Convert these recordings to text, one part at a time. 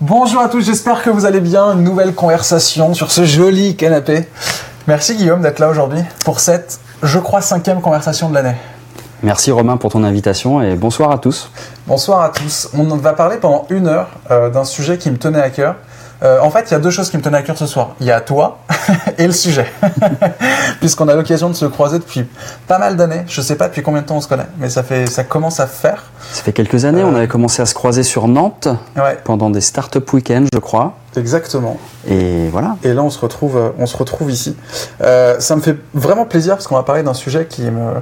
Bonjour à tous, j'espère que vous allez bien. Une nouvelle conversation sur ce joli canapé. Merci Guillaume d'être là aujourd'hui pour cette, je crois, cinquième conversation de l'année. Merci Romain pour ton invitation et bonsoir à tous. Bonsoir à tous. On va parler pendant une heure euh, d'un sujet qui me tenait à cœur. Euh, en fait, il y a deux choses qui me tenaient à cœur ce soir. Il y a toi et le sujet. Puisqu'on a l'occasion de se croiser depuis pas mal d'années. Je sais pas depuis combien de temps on se connaît, mais ça, fait, ça commence à faire. Ça fait quelques années, on avait commencé à se croiser sur Nantes Ouais, pendant des start-up week-ends, je crois. exactement. Et voilà. Et là, on se retrouve, euh, on se retrouve ici. Euh, ça me fait vraiment plaisir parce qu'on va parler d'un sujet qui me,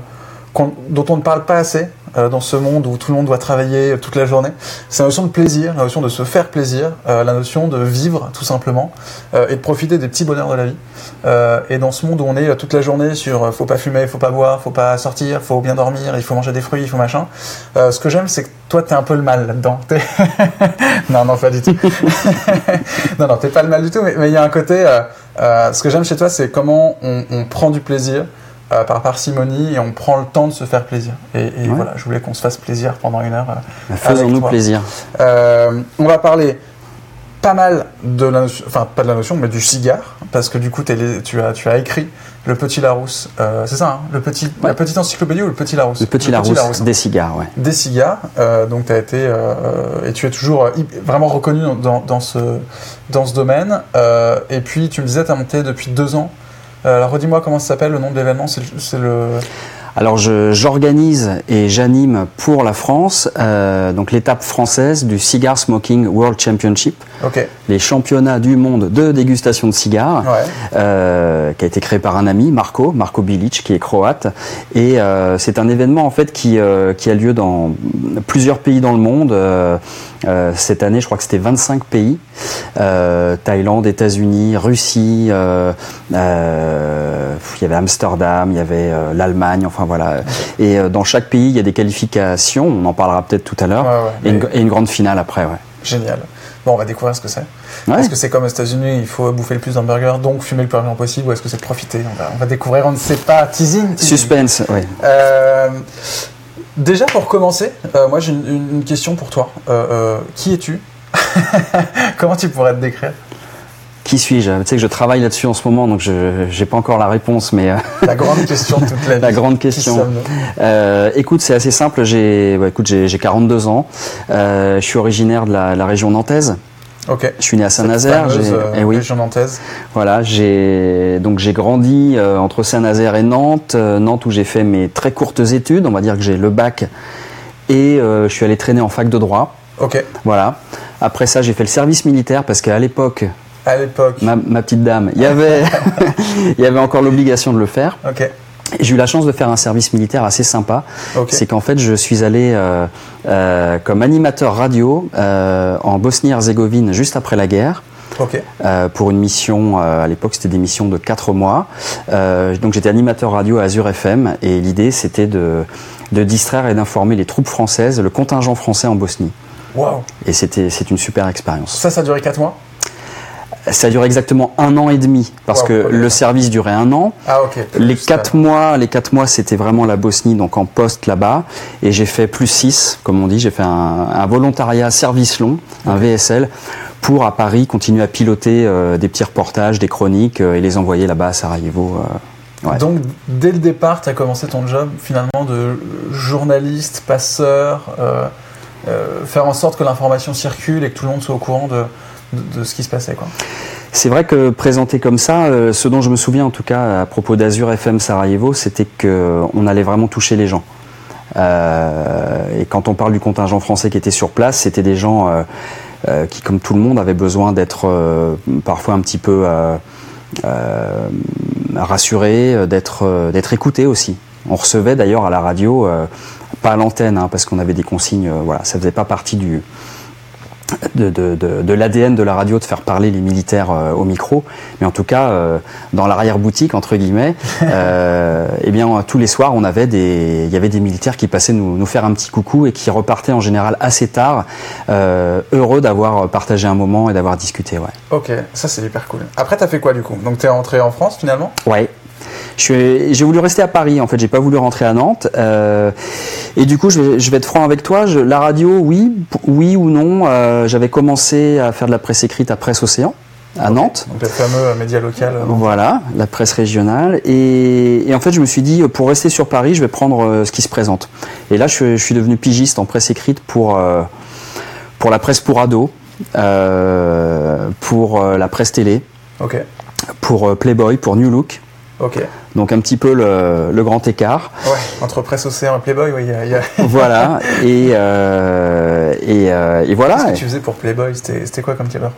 dont on ne parle pas assez euh, dans ce monde où tout le monde doit travailler toute la journée. C'est la notion de plaisir, la notion de se faire plaisir, euh, la notion de vivre tout simplement euh, et de profiter des petits bonheurs de la vie. Euh, et dans ce monde où on est toute la journée sur faut pas fumer, faut pas boire, faut pas sortir, faut bien dormir, il faut manger des fruits, il faut machin. ce que j'aime, c'est que toi, t'es un peu le mal là-dedans. Non, non, pas du tout. non, non, t'es pas le mal du tout, mais il y a un côté. ce que j'aime chez toi, c'est comment on prend du plaisir euh, par parcimonie et on prend le temps de se faire plaisir. Et, et Ouais. voilà, je voulais qu'on se fasse plaisir pendant une heure. euh. Faisons-nous plaisir. Euh, on va parler pas mal de la notion, enfin pas de la notion, mais du cigare, parce que du coup tu as, tu as écrit le Petit Larousse, euh, c'est ça, hein, le petit, la petite encyclopédie ou le Petit Larousse Le petit Larousse, hein. des cigares, ouais. des cigares, euh, donc tu as été euh, et tu es toujours vraiment reconnu dans, dans ce, dans ce domaine. Et puis tu me disais, tu as monté depuis deux ans. Euh, alors redis-moi comment ça s'appelle, le nom de l'événement, c'est le- c'est le. Alors j'organise et j'anime pour la France euh, donc l'étape française du Cigar Smoking World Championship, Ok, les championnats du monde de dégustation de cigares. ouais. euh, qui a été créé par un ami, Marco, Marco Bilic, qui est croate. Et euh, c'est un événement en fait qui, euh, qui a lieu dans plusieurs pays dans le monde. Euh, euh, cette année, je crois que c'était 25 pays Euh, Thaïlande, États-Unis, Russie. Euh, il y avait Amsterdam, il y avait euh, l'Allemagne. Enfin voilà. Et euh, dans chaque pays, il y a des qualifications. On en parlera peut-être tout à l'heure. Ouais, ouais, et, une, mais- et une grande finale après. Ouais. Génial. Bon, on va découvrir ce que c'est. Ouais. Est-ce que c'est comme aux États-Unis, il faut bouffer le plus d'hamburgers, donc fumer le plus rapidement possible, ou est-ce que c'est de profiter? On va, on va découvrir, on ne sait pas. Teasing. teasing. Suspense. Euh, déjà pour commencer, euh, moi j'ai une, question pour toi. Euh, qui es-tu? Comment tu pourrais te décrire? Qui suis-je Tu sais que je travaille là-dessus en ce moment, donc je j'ai pas encore la réponse, mais euh, La grande question de toute la vie. La grande question. euh, écoute, c'est assez simple. J'ai, bah, écoute, j'ai j'ai 42 ans. Euh, je suis originaire de la, la région nantaise. Ok. Je suis né à Saint-Nazaire. j'ai- euh, eh oui, région nantaise. voilà. J'ai donc j'ai grandi euh, entre Saint-Nazaire et Nantes. Euh, Nantes où j'ai fait mes très courtes études. On va dire que j'ai le bac et je suis allé traîner en fac de droit. Ok. Voilà. Après ça, j'ai fait le service militaire parce qu'à l'époque, À l'époque. ma, ma petite dame, il y avait il y avait encore l'obligation de le faire. Ok. J'ai eu la chance de faire un service militaire assez sympa. Ok. C'est qu'en fait, je suis allé euh, euh, comme animateur radio euh, en Bosnie-Herzégovine juste après la guerre. Ok. euh, pour une mission, à l'époque c'était des missions de 4 mois. Donc j'étais animateur radio à Azure FM et l'idée c'était de, de distraire et d'informer les troupes françaises, le contingent français en Bosnie. Waouh. Et c'était c'est une super expérience. Ça, ça a duré 4 mois? Ça a duré exactement un an et demi parce Wow, que le service durait un an. Ah, ok. Les quatre mois, les quatre mois, c'était vraiment la Bosnie, donc en poste là-bas, et j'ai fait plus 6, comme on dit, j'ai fait un, un volontariat service long, un VSL, pour à Paris continuer à piloter euh, des petits reportages, des chroniques euh, et les envoyer là-bas à Sarajevo. euh. ouais. Donc, dès le départ, tu as commencé ton job finalement de journaliste, passeur, faire en sorte que l'information circule et que tout le monde soit au courant de, de, ce qui se passait. C'est vrai que présenté comme ça, euh, ce dont je me souviens en tout cas à propos d'Azur FM Sarajevo, c'était qu'on allait vraiment toucher les gens. Euh, et quand on parle du contingent français qui était sur place, c'était des gens euh, euh, qui, comme tout le monde, avaient besoin d'être euh, parfois un petit peu euh, euh, rassurés, euh, d'être euh, d'être écoutés aussi. On recevait d'ailleurs à la radio, euh, pas à l'antenne, hein, parce qu'on avait des consignes, euh, voilà, ça faisait pas partie du, de, de, de, de l'ADN de la radio de faire parler les militaires euh, au micro, mais en tout cas euh, dans l'arrière-boutique entre guillemets, euh, eh bien tous les soirs on avait des, il y avait des militaires qui passaient nous, nous faire un petit coucou et qui repartaient en général assez tard, heureux d'avoir partagé un moment et d'avoir discuté. Ouais. Ok, ça c'est hyper cool. Après, t'as fait quoi du coup? Donc, t'es rentré en France finalement? Ouais. J'ai voulu rester à Paris, en fait, j'ai pas voulu rentrer à Nantes. Euh, et du coup, je vais, je vais, être franc avec toi, je, la radio, oui, oui ou non. Euh, J'avais commencé à faire de la presse écrite à Presse Océan à Nantes. Donc le fameux média local. Voilà, la presse régionale. Et, et, en fait, je me suis dit, pour rester sur Paris, je vais prendre ce qui se présente. Et là, je, je suis devenu pigiste en presse écrite pour, pour la presse pour ados, pour la presse télé. Pour euh, Playboy, pour New Look. Ok. Donc un petit peu le, grand écart. Ouais, entre Presse Océan et Playboy, oui. Y a... voilà. Et, euh, et, euh, et, voilà. Qu'est-ce que tu faisais pour Playboy? C'était quoi comme caméra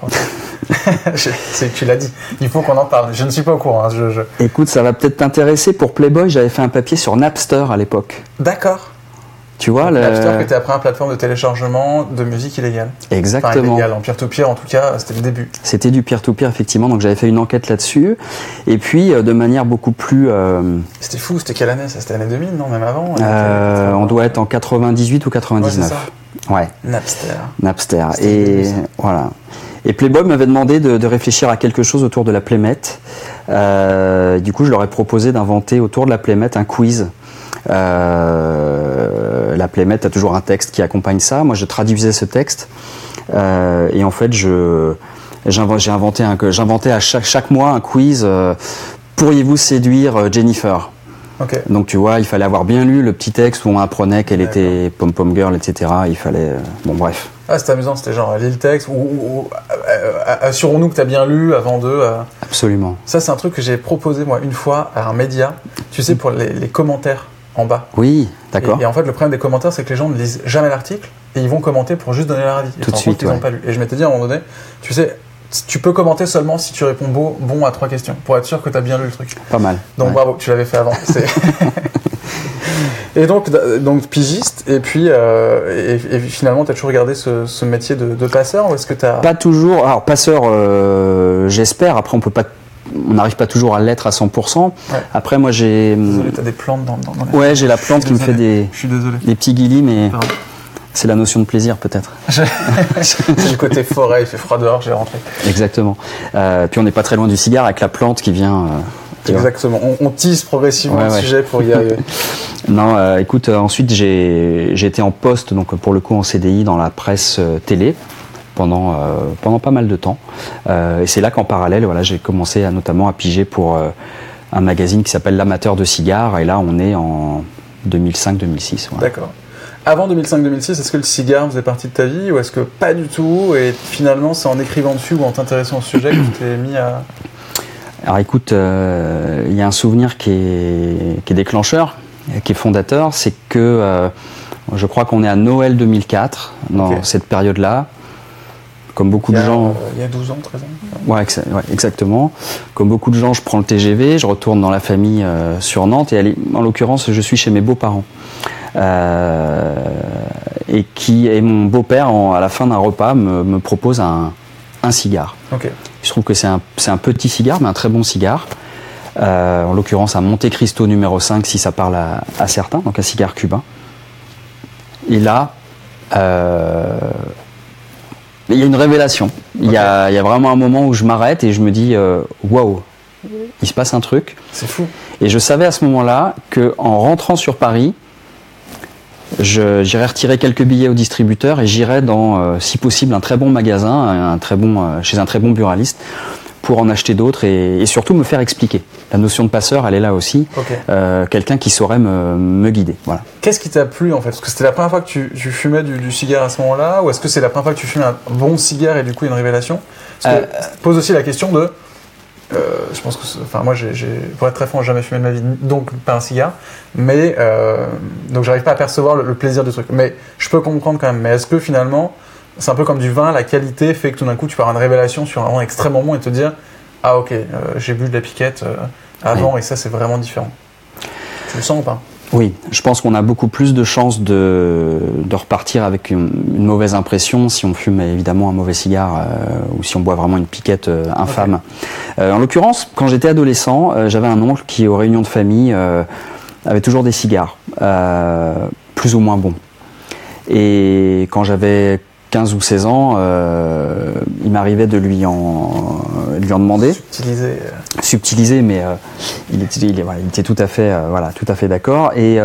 Tu l'as dit. Il faut qu'on en parle. Je ne suis pas au courant. Hein, je... Écoute, ça va peut-être t'intéresser. Pour Playboy, j'avais fait un papier sur Napster à l'époque. D'accord. Tu vois, le... Napster qui était après une plateforme de téléchargement de musique illégale. Exactement. Enfin, en peer-to-peer, en tout cas, c'était le début. C'était du peer-to-peer, effectivement. Donc j'avais fait une enquête là-dessus. Et puis, euh, de manière beaucoup plus. Euh... C'était fou, c'était quelle année? Ça, c'était l'année 2000, non Même avant euh, On doit être en 98 ou 99. Ouais, ouais. Napster. Napster. Et voilà. Et Playboy m'avait demandé de, de, réfléchir à quelque chose autour de la Playmate. Euh, du coup, je leur ai proposé d'inventer autour de la Playmate un quiz euh, la Playmate a toujours un texte qui accompagne ça. Moi, je traduisais ce texte euh, et en fait, je j'ai inventé un j'inventais à chaque, chaque mois un quiz. Euh, pourriez-vous séduire Jennifer? Donc tu vois, il fallait avoir bien lu le petit texte où on apprenait qu'elle était pom pom girl, etc. Il fallait bon bref. Ah, c'était amusant, c'était genre, lis le texte, ou, assurons-nous que tu as bien lu avant de. Absolument. Ça, c'est un truc que j'ai proposé, moi, une fois à un média, tu sais, pour les commentaires en bas. Oui, d'accord. Et, en fait, le problème des commentaires, c'est que les gens ne lisent jamais l'article et ils vont commenter pour juste donner leur avis. Tout de suite. Ils pas lu. Et je m'étais dit à un moment donné, tu sais, tu peux commenter seulement si tu réponds beau, bon à trois questions pour être sûr que tu as bien lu le truc. Pas mal. Donc bravo, tu l'avais fait avant. et donc, donc pigiste, et puis euh, et, finalement, tu as toujours regardé ce, métier de, passeur ou est-ce que tu as... Pas toujours. Alors, passeur, euh, j'espère. Après, on peut pas on n'arrive pas toujours à l'être à 100%. Après, moi, j'ai. Désolé, t'as des plantes dans, dans, dans Ouais, j'ai la plante qui me fait des. Je suis désolé. Des petits guillis, mais. C'est la notion de plaisir, peut-être. du côté forêt, il fait froid dehors, j'ai rentré. Exactement. Euh, puis on n'est pas très loin du cigare avec la plante qui vient. Euh, Exactement. On, on, tisse progressivement le sujet pour y arriver. non, euh, écoute, ensuite j'ai été en poste, donc pour le coup en CDI dans la presse télé pendant, euh, pendant pas mal de temps. Euh, et c'est là qu'en parallèle, voilà, j'ai commencé à, notamment à piger pour euh, un magazine qui s'appelle L'Amateur de cigares. Et là, on est en 2005-2006. D'accord. Avant 2005-2006, est-ce que le cigare faisait partie de ta vie ou est-ce que pas du tout Et finalement, c'est en écrivant dessus ou en t'intéressant au sujet que tu t'es mis à. Alors écoute, il y a un souvenir qui est, qui est, déclencheur, qui est fondateur, c'est que je crois qu'on est à Noël 2004, dans cette période-là. Comme beaucoup de gens. Euh, il y a 12 ans, 13 ans ouais, exactement. Comme beaucoup de gens, je prends le TGV, je retourne dans la famille euh, sur Nantes, et en l'occurrence, je suis chez mes beaux-parents. Euh, et qui et mon beau-père, à la fin d'un repas, me, propose un, cigare. Je trouve que c'est un, un, petit cigare, mais un très bon cigare. en l'occurrence, un Monte Cristo numéro 5, si ça parle à, à certains, donc un cigare cubain. Et là, il y a une révélation. Il, y a, il, y a, vraiment un moment où je m'arrête et je me dis euh, waouh, il se passe un truc. C'est fou. Et je savais à ce moment-là que en rentrant sur Paris, j'irais retirer quelques billets au distributeur et j'irais dans, euh, si possible, un très bon magasin, un très bon, euh, chez un très bon buraliste, pour en acheter d'autres et, surtout me faire expliquer. La notion de passeur, elle est là aussi. Euh, quelqu'un qui saurait me, guider. Voilà. Qu'est-ce qui t'a plu en fait? Est-ce que c'était la première fois que tu, fumais du, cigare à ce moment-là Ou est-ce que c'est la première fois que tu fumais un bon cigare et du coup une révélation? Parce que, euh, pose aussi la question de. Euh, je pense que, enfin, moi, j'ai, pour être très franc, jamais fumé de ma vie, donc pas un cigare, mais donc j'arrive pas à percevoir le, le, plaisir du truc. Mais je peux comprendre quand même. Mais est-ce que finalement, c'est un peu comme du vin, la qualité fait que tout d'un coup tu peux avoir une révélation sur un vin extrêmement bon et te dire Ah ok, euh, j'ai bu de la piquette euh, avant et ça c'est vraiment différent. Tu le sens ou pas? Oui, je pense qu'on a beaucoup plus de chances de, de repartir avec une, mauvaise impression si on fume évidemment un mauvais cigare euh, ou si on boit vraiment une piquette infâme. en l'occurrence, quand j'étais adolescent, j'avais un oncle qui, aux réunions de famille, avait toujours des cigares, plus ou moins bons. Et quand j'avais 15 ou 16 ans, euh, il m'arrivait de lui en, lui en demander. Subtiliser. subtilisé, mais il, était, il, était, tout à fait, voilà, tout à fait d'accord. Et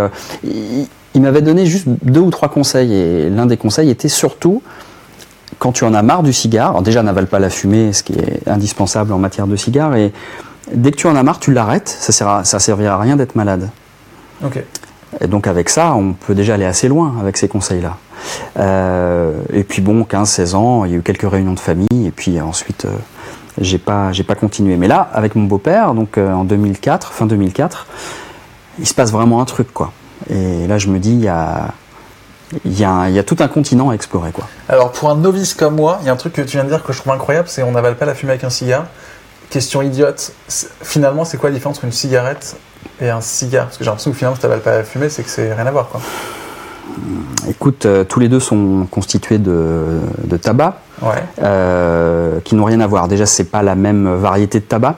il, il m'avait donné juste deux ou trois conseils, et l'un des conseils était surtout quand tu en as marre du cigare, alors déjà n'avale pas la fumée, ce qui est indispensable en matière de cigare, et dès que tu en as marre, tu l'arrêtes, ça ne ça servira à rien d'être malade. Ok. Et donc avec ça, on peut déjà aller assez loin avec ces conseils-là. Euh, et puis bon, 15-16 ans, il y a eu quelques réunions de famille, et puis ensuite, euh, j'ai pas, j'ai pas continué. Mais là, avec mon beau-père, donc euh, en 2004, fin 2004, il se passe vraiment un truc, quoi. Et là, je me dis, il y a, il y, a, il y a tout un continent à explorer, quoi. Alors pour un novice comme moi, il y a un truc que tu viens de dire que je trouve incroyable, c'est on n'avale pas la fumée avec un cigare. Question idiote, finalement, c'est quoi la différence entre une cigarette et un cigare Parce que j'ai l'impression que finalement, si tu n'avales pas la fumée, c'est que c'est rien à voir, quoi. Écoute, euh, tous les deux sont constitués de, de tabac, Ouais. euh, qui n'ont rien à voir. Déjà, c'est pas la même variété de tabac.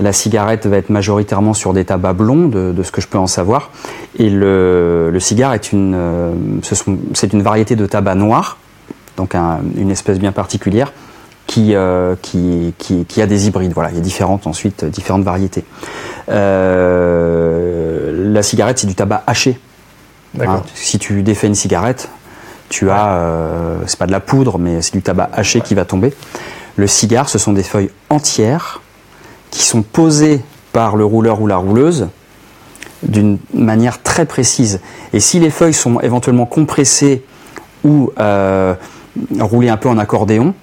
La cigarette va être majoritairement sur des tabacs blonds, de, de ce que je peux en savoir, et le, le cigare est une, euh, ce c'est une variété de tabac noir, donc un- une espèce bien particulière, qui, euh, qui, qui, qui a des hybrides. Voilà, il y a différentes ensuite différentes variétés. Euh, la cigarette, c'est du tabac haché. Hein, si tu défais une cigarette, tu as, euh, c'est pas de la poudre, mais c'est du tabac haché qui va tomber. Le cigare, ce sont des feuilles entières qui sont posées par le rouleur ou la rouleuse d'une manière très précise. Et si les feuilles sont éventuellement compressées ou euh, roulées un peu en accordéon,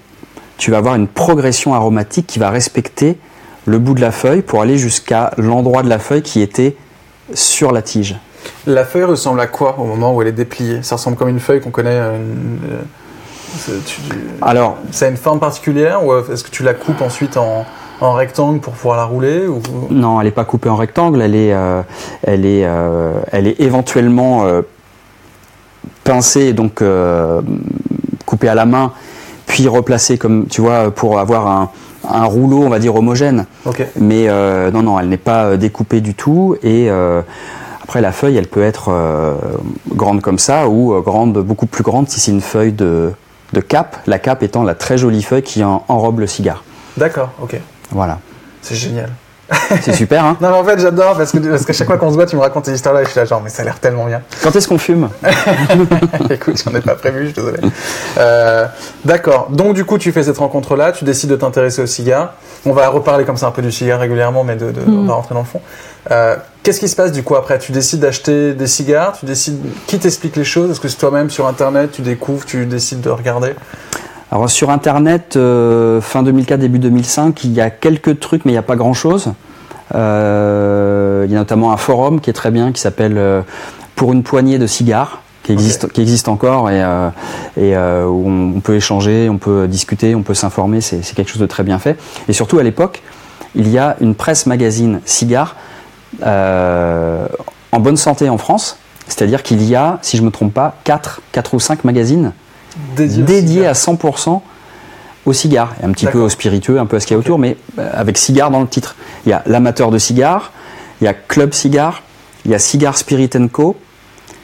tu vas avoir une progression aromatique qui va respecter le bout de la feuille pour aller jusqu'à l'endroit de la feuille qui était sur la tige. La feuille ressemble à quoi au moment où elle est dépliée? Ça ressemble comme une feuille qu'on connaît. euh, une- euh, tu- Alors, Ça a une forme particulière ou est-ce que tu la coupes ensuite en, en rectangle pour pouvoir la rouler ou... Non, elle n'est pas coupée en rectangle, elle est, euh, elle est, euh, elle est éventuellement euh, pincée, donc coupée à la main, puis replacée comme tu vois pour avoir un, un rouleau, on va dire homogène. Mais euh, non, non, elle n'est pas euh, découpée du tout. Et euh, après, la feuille, elle peut être euh, grande comme ça ou grande, beaucoup plus grande si c'est une feuille de, de cape. La cape étant la très jolie feuille qui en- enrobe le cigare. D'accord, ok. Voilà. C'est génial. C'est super, hein Non mais en fait j'adore parce que, parce que chaque fois qu'on se voit tu me racontes ces histoires là et je suis là genre mais ça a l'air tellement bien. Quand est-ce qu'on fume? Écoute j'en ai pas prévu, je suis désolé. Euh, D'accord, donc du coup tu fais cette rencontre là, tu décides de t'intéresser au cigare. On va reparler comme ça un peu du cigare régulièrement mais de, de- on va rentrer dans le fond. Euh, Qu'est-ce qui se passe du coup après? Tu décides d'acheter des cigares, tu décides... Qui t'explique les choses? Est-ce que c'est toi-même sur internet, tu découvres, tu décides de regarder? Alors sur Internet, euh, fin 2004, début 2005, il y a quelques trucs, mais il n'y a pas grand-chose. Euh, il y a notamment un forum qui est très bien, qui s'appelle euh, Pour une poignée de cigares, qui existe, qui existe encore et, et où on, on peut échanger, on peut discuter, on peut s'informer. C'est quelque chose de très bien fait. Et surtout à l'époque, il y a une presse magazine cigare euh, en bonne santé en France. C'est-à-dire qu'il y a, si je ne me trompe pas, 4, 4 ou 5 magazines Dédié, à 100% au cigare, et un petit peu au spiritueux, un peu à ce qu'il y a autour, mais euh, avec cigare dans le titre. Il y a l'amateur de cigare, il y a Club Cigare, il y a Cigare Spirit Co,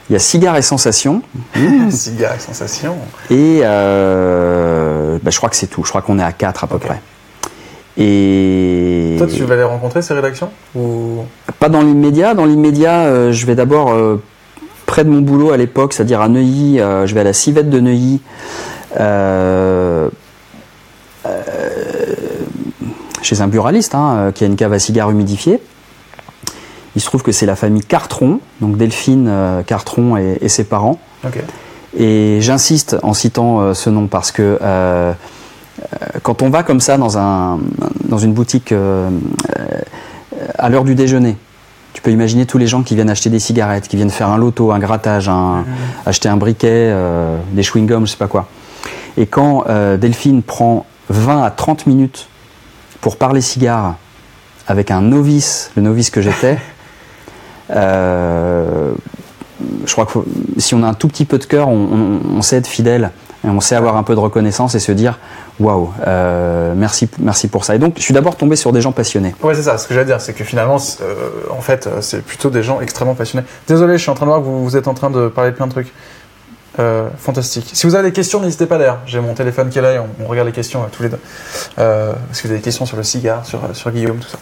il y a Cigare et Sensations, Cigare et sensation. et euh, bah, je crois que c'est tout. Je crois qu'on est à 4 à peu près. Et Toi tu vas les rencontrer ces rédactions ou... pas dans l'immédiat. Dans l'immédiat, euh, je vais d'abord euh, près de mon boulot à l'époque, c'est-à-dire à Neuilly. euh, je vais à la civette de Neuilly. euh, euh, chez un buraliste hein, qui a une cave à cigares humidifiée. Il se trouve que c'est la famille Cartron, donc Delphine euh, Cartron et, et ses parents. Et j'insiste en citant euh, ce nom parce que euh, quand on va comme ça dans, un, dans une boutique à l'heure du déjeuner, tu peux imaginer tous les gens qui viennent acheter des cigarettes, qui viennent faire un loto, un grattage, un, acheter un briquet, euh, des chewing-gums, je sais pas quoi. Et quand euh, Delphine prend 20 à 30 minutes pour parler cigares avec un novice, le novice que j'étais, euh, je crois que si on a un tout petit peu de cœur, on, on- on sait être fidèle et on sait avoir un peu de reconnaissance et se dire waouh, euh, merci, merci pour ça. Et donc, je suis d'abord tombé sur des gens passionnés. Ouais, c'est ça. Ce que j'allais dire, c'est que finalement, euh, en fait, euh, c'est plutôt des gens extrêmement passionnés. Désolé, je suis en train de voir que vous, vous êtes en train de parler de plein de trucs. Euh, fantastique. Si vous avez des questions, n'hésitez pas d'ailleurs. J'ai mon téléphone qui est là et on, regarde les questions tous les deux. Si vous avez des questions sur le cigare, sur, sur Guillaume, tout ça.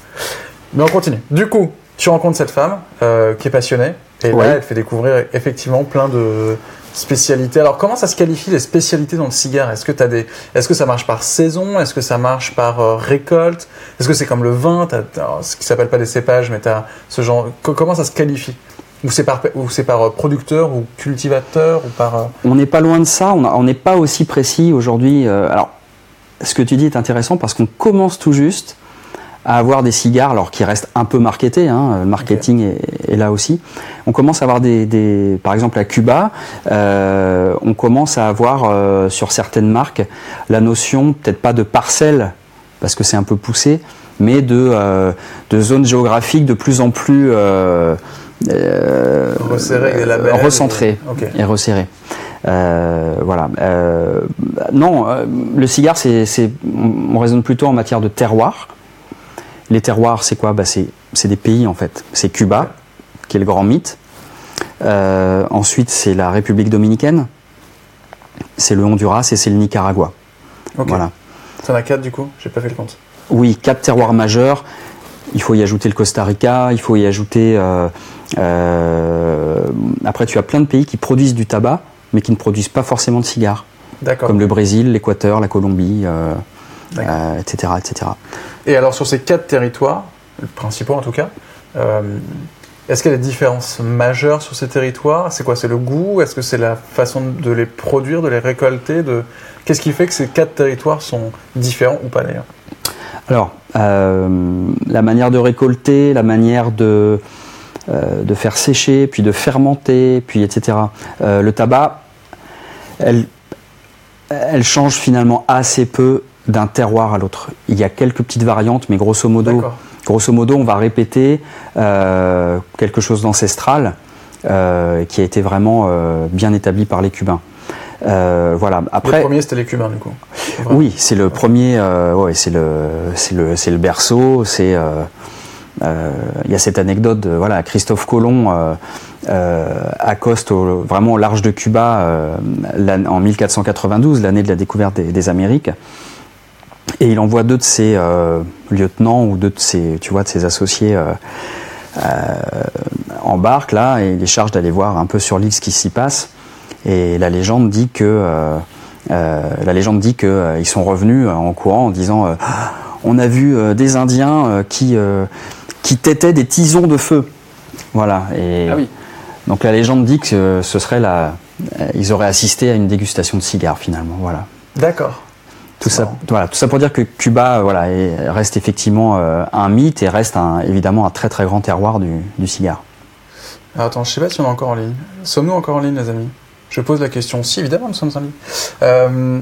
Mais on continue. Du coup, tu rencontres cette femme qui est passionnée et là, elle fait découvrir effectivement plein de spécialités. Alors, comment ça se qualifie les spécialités dans le cigare? Est-ce que des, est-ce que ça marche par saison? Est-ce que ça marche par récolte? Est-ce que c'est comme le vin? Ce qui s'appelle pas des cépages, mais tu as ce genre. Comment ça se qualifie? Ou c'est par, par euh, producteur ou cultivateur ou par... Euh, on n'est pas loin de ça, on n'est pas aussi précis aujourd'hui. Euh, alors, ce que tu dis est intéressant parce qu'on commence tout juste à avoir des cigares, alors qui restent un peu marketés, hein, le marketing est, là aussi. On commence à avoir des, par exemple à Cuba, on commence à avoir sur certaines marques la notion, peut-être pas de parcelle, parce que c'est un peu poussé, mais de, de zones géographiques de plus en plus euh, recentré et resserré. Euh, voilà. Euh, non, le cigare, c'est, on raisonne plutôt en matière de terroir. Les terroirs, c'est quoi bah, c'est, des pays en fait. C'est Cuba, qui est le grand mythe. ensuite, c'est la République dominicaine. C'est le Honduras et c'est le Nicaragua. Voilà. Ça en a quatre du coup? J'ai pas fait le compte. Oui, quatre terroirs majeurs. Il faut y ajouter le Costa Rica, il faut y ajouter euh, après, tu as plein de pays qui produisent du tabac, mais qui ne produisent pas forcément de cigares. Comme le Brésil, l'Équateur, la Colombie, euh, euh, etc., etc. Et alors, sur ces quatre territoires, principaux en tout cas, est-ce qu'il y a des différences majeures sur ces territoires? C'est quoi? C'est le goût? Est-ce que c'est la façon de les produire, de les récolter? De... Qu'est-ce qui fait que ces quatre territoires sont différents ou pas d'ailleurs? Alors, la manière de récolter, la manière de, euh, de faire sécher, puis de fermenter, puis etc. Euh, le tabac, elle, elle change finalement assez peu d'un terroir à l'autre. Il y a quelques petites variantes, mais grosso modo, grosso modo, on va répéter euh, quelque chose d'ancestral qui a été vraiment bien établi par les Cubains. voilà. Après, le premier, c'était les Cubains, du coup. Oui, c'est le premier. ouais, c'est le, c'est le, c'est le berceau. C'est euh, il y a cette anecdote, voilà, Christophe Colomb euh, euh, accoste vraiment au large de Cuba en 1492, l'année de la découverte des, Amériques. Et il envoie deux de ses lieutenants ou deux de ses, tu vois, de ses associés en barque là, et il les charge d'aller voir un peu sur l'île ce qui s'y passe. Et la légende dit que la légende dit qu'ils sont revenus en courant en disant on a vu des Indiens qui qui têtaient des tisons de feu. Voilà. Et ah Donc la légende dit que ce serait la, ils auraient assisté à une dégustation de cigares finalement. Voilà. D'accord. Tout ça, voilà, tout ça pour dire que Cuba voilà, reste effectivement euh, un mythe et reste un, évidemment un très très grand terroir du, du cigare. attends, je sais pas si on est encore en ligne. Sommes-nous encore en ligne, les amis? Je pose la question. Si, évidemment, nous sommes en ligne. Euh,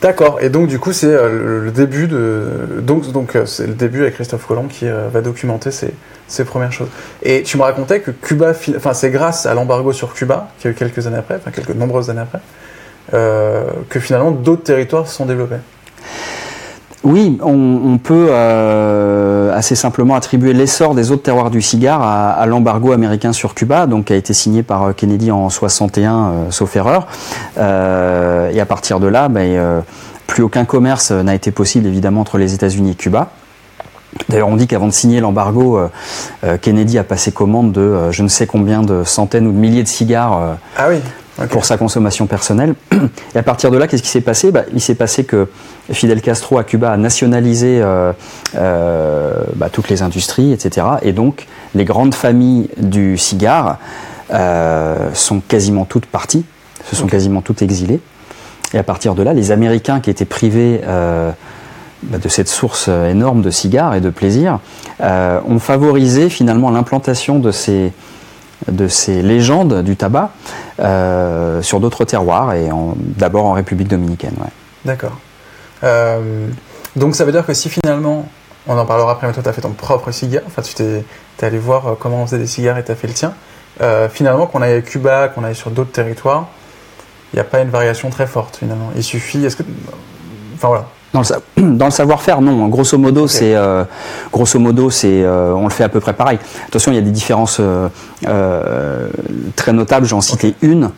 D'accord. Et donc du coup c'est euh, le début de donc donc euh, c'est le début avec Christophe Colomb qui euh, va documenter ces, ces, premières choses. Et tu me racontais que Cuba, enfin c'est grâce à l'embargo sur Cuba qui a eu quelques années après, enfin quelques nombreuses années après, que finalement d'autres territoires se sont développés. Oui, on, peut euh, assez simplement attribuer l'essor des autres terroirs du cigare à, l'embargo américain sur Cuba, donc qui a été signé par euh, Kennedy en 61, euh, sauf erreur. et à partir de là, ben, plus aucun commerce n'a été possible évidemment entre les États-Unis et Cuba. D'ailleurs, on dit qu'avant de signer l'embargo, Kennedy a passé commande de je ne sais combien de centaines ou de milliers de cigares. ah oui pour sa consommation personnelle. Et à partir de là, qu'est-ce qui s'est passé? Bah, Il s'est passé que Fidel Castro à Cuba a nationalisé euh, euh, bah, toutes les industries, etc. Et donc, les grandes familles du cigare euh, sont quasiment toutes parties, se sont quasiment toutes exilées. Et à partir de là, les Américains qui étaient privés bah, de cette source énorme de cigares et de plaisir ont favorisé finalement l'implantation de ces de ces légendes du tabac euh, sur d'autres terroirs et d'abord en République dominicaine. D'accord. Euh, donc ça veut dire que si finalement, on en parlera après, mais toi tu as fait ton propre cigare, enfin tu t'es allé voir euh, comment on faisait des cigares et tu as fait le tien, finalement qu'on aille à Cuba, qu'on aille sur d'autres territoires, il n'y a pas une variation très forte finalement. Il suffit, est-ce que... Enfin voilà, dans le, savoir-faire, non. Grosso modo, c'est euh, grosso modo, c'est euh, on le fait à peu près pareil. Attention, il y a des différences euh, très notables. J'en citais une.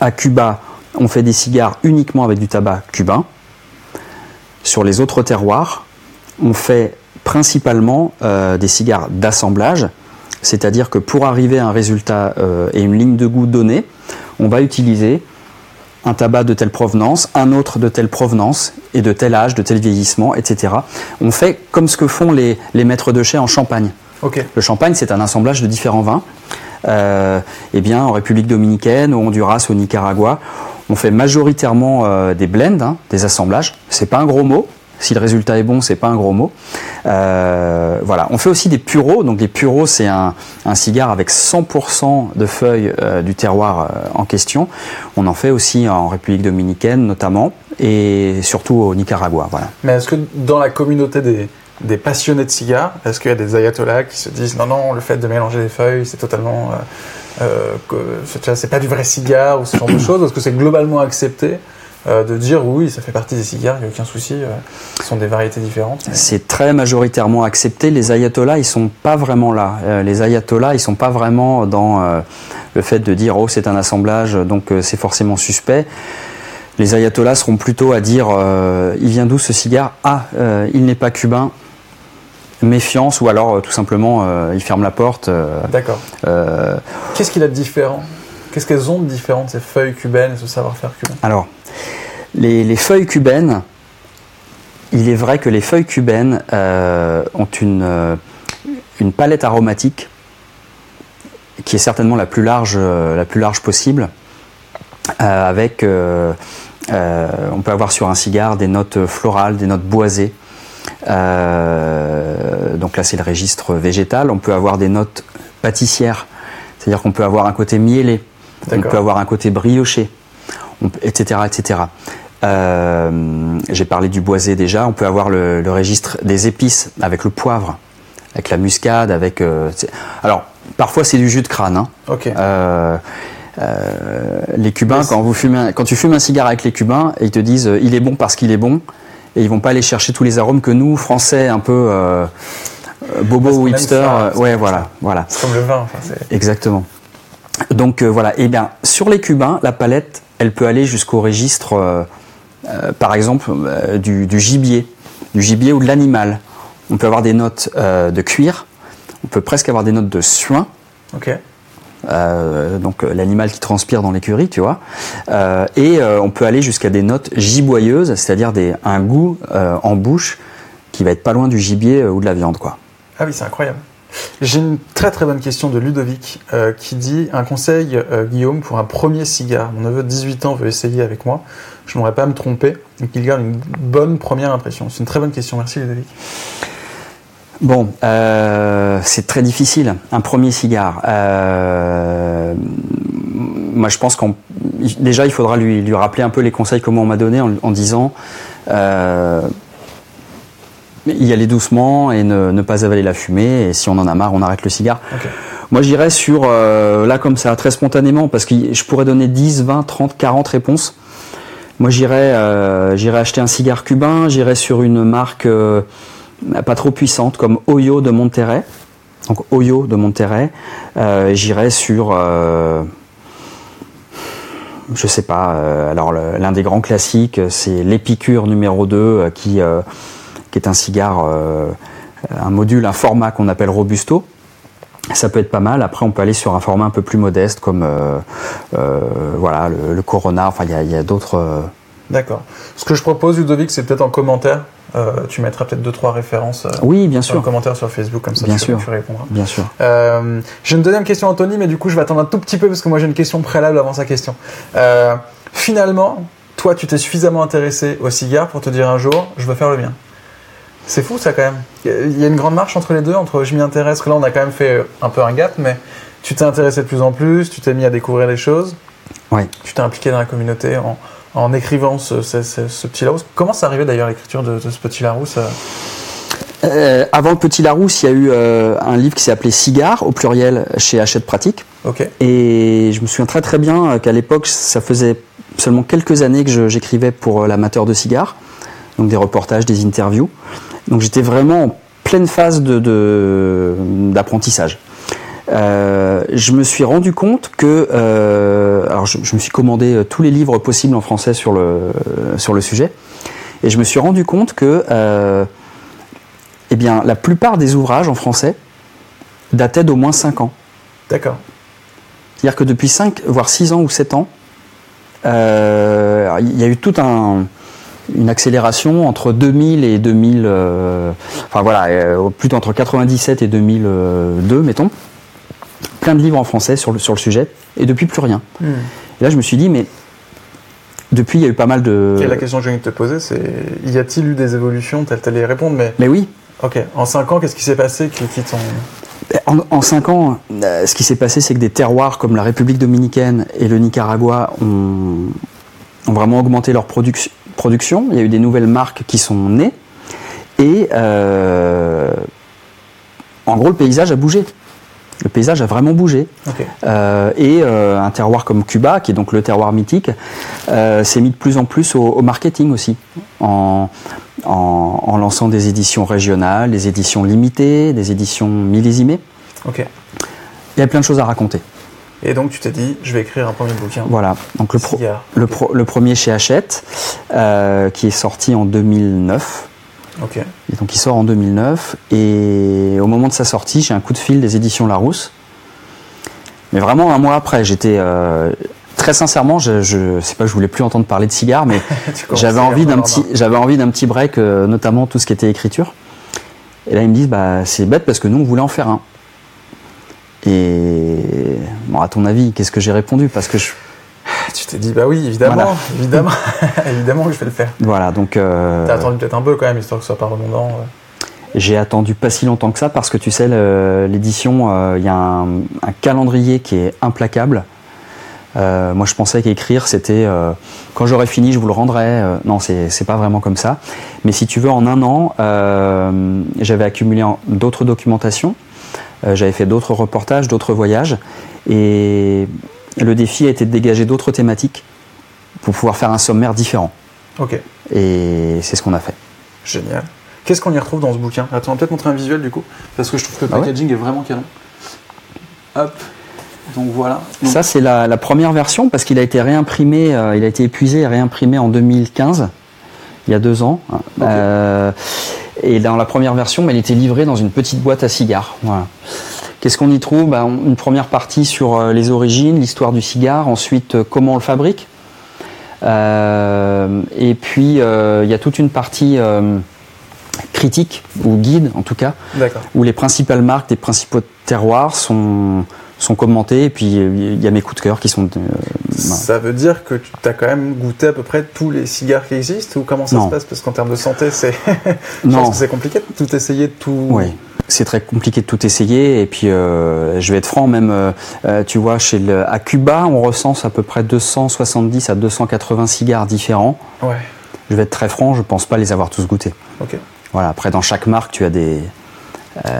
À Cuba, on fait des cigares uniquement avec du tabac cubain. Sur les autres terroirs, on fait principalement euh, des cigares d'assemblage, c'est-à-dire que pour arriver à un résultat euh, et une ligne de goût donnée, on va utiliser un tabac de telle provenance, un autre de telle provenance et de tel âge, de tel vieillissement, etc. On fait comme ce que font les, maîtres de chais en Champagne. Le champagne, c'est un assemblage de différents vins. Euh, eh bien, en République dominicaine, au Honduras, au Nicaragua, on fait majoritairement euh, des blends, hein, des assemblages. C'est pas un gros mot, si le résultat est bon, c'est pas un gros mot. Euh, voilà. On fait aussi des pureaux. Donc les pureaux, c'est un, cigare avec 100% de feuilles euh, du terroir euh, en question. On en fait aussi en République dominicaine notamment et surtout au Nicaragua. Voilà. Mais est-ce que dans la communauté des, passionnés de cigares, est-ce qu'il y a des ayatollahs qui se disent non non, le fait de mélanger les feuilles, c'est totalement c'est pas du vrai cigare ou ce genre de choses? Est-ce que c'est globalement accepté? euh, de dire oui, ça fait partie des cigares, il n'y a aucun souci, euh, ce sont des variétés différentes. C'est très majoritairement accepté. Les ayatollahs, ils sont pas vraiment là. Euh, les ayatollahs, ils sont pas vraiment dans le fait de dire oh c'est un assemblage, donc c'est forcément suspect. Les ayatollahs seront plutôt à dire il vient d'où ce cigare? Ah, il n'est pas cubain, méfiance ou alors tout simplement il ferme la porte. D'accord. Qu'est-ce qu'il a de différent? Qu'est-ce qu'elles ont de différent ces feuilles cubaines et ce savoir-faire cubain? Alors, les, feuilles cubaines, il est vrai que les feuilles cubaines euh, ont une, euh, une, palette aromatique qui est certainement la plus large, euh, la plus large possible, avec, on peut avoir sur un cigare des notes florales, des notes boisées. donc là, c'est le registre végétal. On peut avoir des notes pâtissières, c'est-à-dire qu'on peut avoir un côté mielé, on peut avoir un côté brioché, etc., etc. Euh, j'ai parlé du boisé déjà. On peut avoir le, registre des épices avec le poivre, avec la muscade, avec. Euh, alors parfois c'est du jus de crâne. Hein. Euh, les Cubains, quand, vous fumez, quand tu fumes un cigare avec les Cubains, ils te disent il est bon parce qu'il est bon, et ils vont pas aller chercher tous les arômes que nous, Français, un peu bobo ou hipster, ouais, voilà, voilà. C'est comme le vin. Exactement. Donc voilà. Et eh bien sur les Cubains, la palette, elle peut aller jusqu'au registre euh, par exemple euh, du, gibier, du gibier ou de l'animal. On peut avoir des notes euh, de cuir, on peut presque avoir des notes de suin. donc l'animal qui transpire dans l'écurie, tu vois. et on peut aller jusqu'à des notes giboyeuses, c'est-à-dire un goût en bouche qui va être pas loin du gibier ou de la viande, quoi. Ah oui, c'est incroyable. J'ai une très très bonne question de Ludovic qui dit un conseil Guillaume pour un premier cigare. Mon neveu de 18 ans veut essayer avec moi je n'aurais pas à me tromper et qu'il garde une bonne première impression C'est une très bonne question. Merci Ludovic. Bon, euh, c'est très difficile. Un premier cigare. Euh, moi, je pense qu'on déjà il faudra lui, rappeler un peu les conseils que on m'a donné en, disant euh, y aller doucement et ne, pas avaler la fumée. Et si on en a marre, on arrête le cigare. Moi, j'irais sur euh, là comme ça, très spontanément, parce que je pourrais donner 10, 20, 30, 40 réponses. Moi, euh, j'irais acheter un cigare cubain, j'irais sur une marque euh, pas trop puissante comme Oyo de Monterrey. Donc Oyo de Monterrey. J'irais sur je sais pas, alors l'un des grands classiques, c'est l'Épicure numéro 2, qui, qui est un cigare, un module, un format qu'on appelle Robusto. Ça peut être pas mal. Après, on peut aller sur un format un peu plus modeste, comme euh, euh, voilà le, Corona. Enfin, il y a, d'autres. Euh, D'accord. Ce que je propose, Ludovic, c'est peut-être en commentaire. tu mettras peut-être deux trois références. oui, bien sûr. En commentaire sur Facebook, comme ça, bien sûr. tu répondras. Bien sûr. j'ai une deuxième question, Anthony, mais du coup, je vais attendre un tout petit peu parce que moi, j'ai une question préalable avant sa question. finalement, toi, tu t'es suffisamment intéressé au cigare pour te dire un jour, je veux faire le mien. C'est fou ça quand même. Il y a une grande marche entre les deux, entre je m'y intéresse, que là on a quand même fait un peu un gap, mais tu t'es intéressé de plus en plus, tu t'es mis à découvrir les choses. Oui. Tu t'es impliqué dans la communauté en, écrivant ce, petit Larousse. Comment c'est arrivé d'ailleurs l'écriture de, ce petit Larousse euh euh, avant le Petit Larousse, il y a eu euh, un livre qui s'est appelé Cigare, au pluriel, chez Hachette Pratique. Ok. Et je me souviens très très bien qu'à l'époque, ça faisait seulement quelques années que j'écrivais pour l'amateur de cigares, donc des reportages, des interviews. Donc j'étais vraiment en pleine phase d'apprentissage. De, euh, je me suis rendu compte que, euh, alors je, me suis commandé tous les livres possibles en français sur le, sur le sujet. Et je me suis rendu compte que eh bien, la plupart des ouvrages en français dataient d'au moins 5 ans. D'accord. C'est-à-dire que depuis 5, voire 6 ans ou 7 ans, euh, il y a eu toute un, une accélération entre 2000 et 2000, euh, enfin voilà, euh, plutôt entre 97 et 2002, mettons. Plein de livres en français sur le, sur le sujet, et depuis plus rien. Hmm. Et là, je me suis dit, mais depuis, il y a eu pas mal de. Et la question que j'ai envie de te poser, c'est y a-t-il eu des évolutions? Telles telles les répondre, mais. Mais oui. Ok. En 5 ans, qu'est-ce qui s'est passé qui, qui en, en, cinq ans, euh, ce qui s'est passé, c'est que des terroirs comme la République dominicaine et le Nicaragua ont, vraiment augmenté leur production. Il y a eu des nouvelles marques qui sont nées. Et euh, en gros, le paysage a bougé. Le paysage a vraiment bougé. Euh, et un terroir comme Cuba, qui est donc le terroir mythique, s'est mis de plus en plus au, marketing aussi, en, en, lançant des éditions régionales, des éditions limitées, des éditions millésimées. Il y a plein de choses à raconter. Et donc tu t'es dit, je vais écrire un premier bouquin. Voilà. Donc le, le, premier chez Hachette, euh, qui est sorti en 2009. Ok. Et donc il sort en 2009. Et au moment de sa sortie, j'ai un coup de fil des éditions Larousse. Mais vraiment un mois après, j'étais euh, très sincèrement, je, je sais pas, je voulais plus entendre parler de cigares, mais j'avais envie d'un petit, j'avais envie d'un petit break, euh, notamment tout ce qui était écriture. Et là, ils me disent, bah, c'est bête parce que nous, on voulait en faire un. Et bon, à ton avis, qu'est-ce que j'ai répondu? Parce que je... Tu t'es dit, bah oui, évidemment, évidemment, évidemment que je vais le faire. Voilà, donc. Euh... T'as attendu peut-être un peu quand même, histoire que ce soit pas redondant. J'ai attendu pas si longtemps que ça parce que tu sais, l'édition, euh, il y a un, un, calendrier qui est implacable. Euh, moi, je pensais qu'écrire, c'était euh, quand j'aurais fini, je vous le rendrai. Euh, non, c'est pas vraiment comme ça. Mais si tu veux, en un an, j'avais accumulé d'autres documentations, j'avais fait d'autres reportages, d'autres voyages, et le défi a été de dégager d'autres thématiques pour pouvoir faire un sommaire différent. Ok. Et c'est ce qu'on a fait. Génial. Qu'est-ce qu'on y retrouve dans ce bouquin? Attends, on va peut-être montrer un visuel du coup, parce que je trouve que le ah packaging est vraiment canon. Hop. Donc voilà. Ça, c'est la, première version parce qu'il a été réimprimé, euh, il a été épuisé et réimprimé en 2015, il y a deux ans. Euh, et dans la première version, mais il était livré dans une petite boîte à cigares. Qu'est-ce qu'on y trouve? Ben, Une première partie sur euh, les origines, l'histoire du cigare, ensuite comment on le fabrique. et puis il y a toute une partie critique ou guide en tout cas, où les principales marques des principaux terroirs sont sont commentés et puis il y a mes coups de cœur qui sont. Euh, ça veut dire que tu as quand même goûté à peu près tous les cigares qui existent ou comment ça se passe? Parce qu'en termes de santé, c'est. non. c'est compliqué de tout essayer, de tout. Oui. C'est très compliqué de tout essayer et puis euh, je vais être franc même euh, tu vois chez le, à Cuba on recense à peu près 270 à 280 cigares différents. Ouais. Je vais être très franc, je pense pas les avoir tous goûtés. Ok. Voilà après dans chaque marque tu as des euh,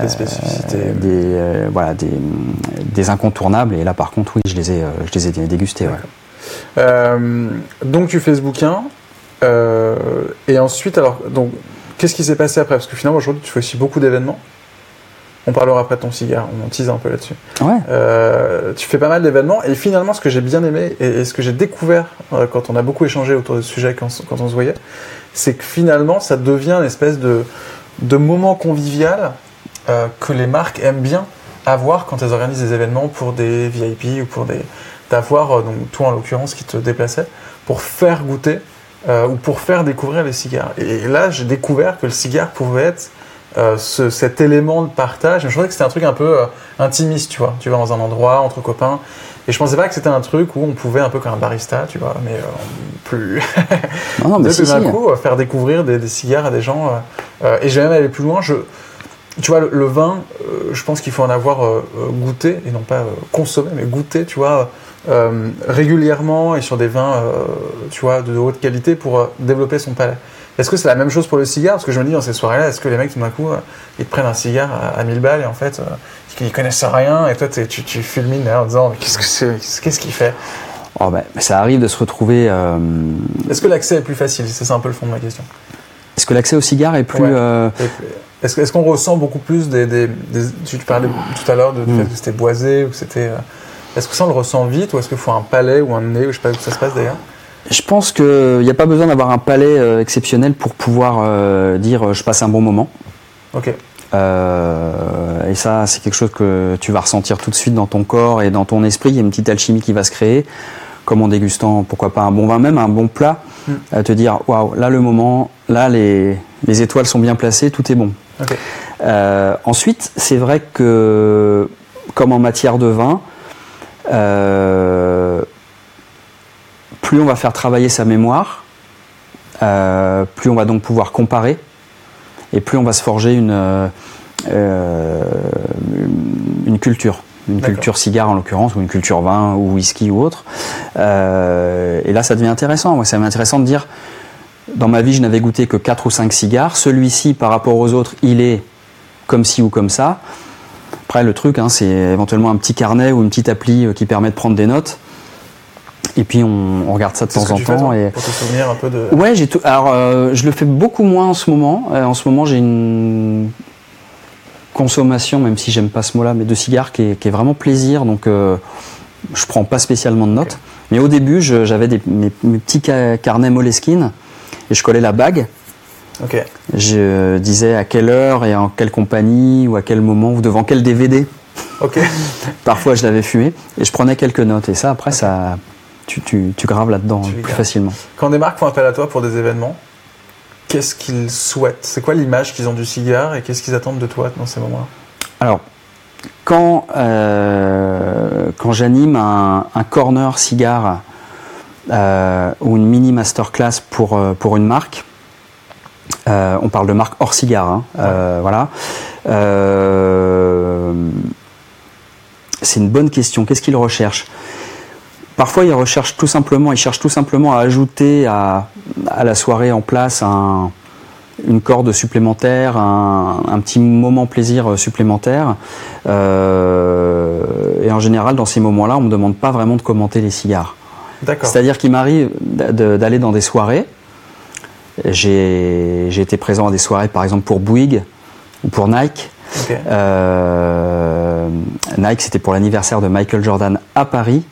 des spécificités. Des, euh, voilà, des, des, incontournables. Et là, par contre, oui, je les ai, euh, je les ai dégustés. donc, tu fais ce bouquin. et ensuite, alors, donc, qu'est-ce qui s'est passé après? Parce que finalement, aujourd'hui, tu fais aussi beaucoup d'événements. On parlera après de ton cigare, on tease un peu là-dessus. Ouais. tu fais pas mal d'événements et finalement, ce que j'ai bien aimé et, ce que j'ai découvert quand on a beaucoup échangé autour de ce sujet, quand, quand on se voyait, c'est que finalement, ça devient une espèce de, de moment convivial euh, que les marques aiment bien avoir quand elles organisent des événements pour des VIP ou pour des d'avoir euh, donc toi en l'occurrence qui te déplaçait pour faire goûter euh, ou pour faire découvrir les cigares. Et, là, j'ai découvert que le cigare pouvait être ce, cet élément de partage. Je pensais que c'était un truc un peu intimiste, tu vois. Tu vas dans un endroit entre copains. Et je pensais pas que c'était un truc où on pouvait un peu comme un barista, tu vois, mais plus. non, non, mais si, coup, faire découvrir des, des, cigares à des gens. et j'ai même aller plus loin. Je, tu vois, le, vin, euh, je pense qu'il faut en avoir euh, euh, goûté, et non pas consommé, mais goûté, tu vois, régulièrement et sur des vins, tu vois, de haute qualité pour développer son palais. Est-ce que c'est la même chose pour le cigare? Parce que je me dis dans ces soirées-là, est-ce que les mecs, tout d'un coup, ils te prennent un cigare à, 1000 balles et en fait, ils connaissent rien et toi, tu, tu fulmines en disant, mais qu'est-ce que c'est? Qu'est-ce qu'il fait? Oh ben, Ça arrive de se retrouver. Est-ce que l'accès est plus facile? C'est ça un peu le fond de ma question. Est-ce que l'accès au cigare est plus. Est-ce qu'on ressent beaucoup plus des, Tu parlais tout à l'heure de, du fait que c'était boisé ou que c'était. Euh, Est-ce que ça on le ressent vite ou est-ce qu'il faut un palais ou un nez ou je sais pas où ça se passe d'ailleurs? Je pense qu'il n'y a pas besoin d'avoir un palais euh, exceptionnel pour pouvoir euh, dire je passe un bon moment. Ok. Euh, et ça, c'est quelque chose que tu vas ressentir tout de suite dans ton corps et dans ton esprit. Il y a une petite alchimie qui va se créer, comme en dégustant, pourquoi pas un bon vin, même un bon plat, Mm. à te dire waouh, là le moment, là les, les étoiles sont bien placées, tout est bon. Euh, ensuite, c'est vrai que, comme en matière de vin, euh, plus on va faire travailler sa mémoire, euh, plus on va donc pouvoir comparer, et plus on va se forger une, une culture. Une culture cigare en l'occurrence, ou une culture vin, ou whisky ou autre. Et là, ça devient intéressant. Ouais, ça devient intéressant de dire, dans ma vie, je n'avais goûté que 4 ou 5 cigares. Celui-ci, par rapport aux autres, il est comme ci ou comme ça. Après, le truc, hein, c'est éventuellement un petit carnet ou une petite appli euh, qui permet de prendre des notes. Et puis, on, on regarde ça de temps en fais, temps. toi, et... pour te souvenir un peu de. Ouais, j'ai tout. Alors, euh, je le fais beaucoup moins en ce moment. Euh, en ce moment, j'ai une consommation, même si j'aime pas ce mot-là, mais de cigares qui est, qui est vraiment plaisir. Donc, euh, je prends pas spécialement de notes. Mais au début, j'avais mes, mes petits ca- carnets Moleskine et je collais la bague. Ok. Je disais à quelle heure et en quelle compagnie ou à quel moment ou devant quel DVD. Ok. Parfois, je l'avais fumé et je prenais quelques notes. Et ça, après, ça, tu, tu, tu graves là-dedans les plus facilement. Quand des marques font appel à toi pour des événements, qu'est-ce qu'ils souhaitent? C'est quoi l'image qu'ils ont du cigare et qu'est-ce qu'ils attendent de toi dans ces moments-là? Alors, quand, euh, quand j'anime un, un corner cigare ou une mini masterclass pour, euh, pour une marque, euh, on parle de marque hors cigare, hein, euh, voilà. Euh, c'est une bonne question. Qu'est-ce qu'ils recherchent? Parfois, ils recherchent tout simplement, ils cherchent tout simplement à ajouter à, à la soirée en place un, une corde supplémentaire, un, un petit moment plaisir supplémentaire. Euh, et en général, dans ces moments-là, on me demande pas vraiment de commenter les cigares. C'est-à-dire qu'il m'arrive d'aller dans des soirées. J'ai été présent à des soirées, par exemple pour Bouygues ou pour Nike. Euh, Nike, c'était pour l'anniversaire de Michael Jordan à Paris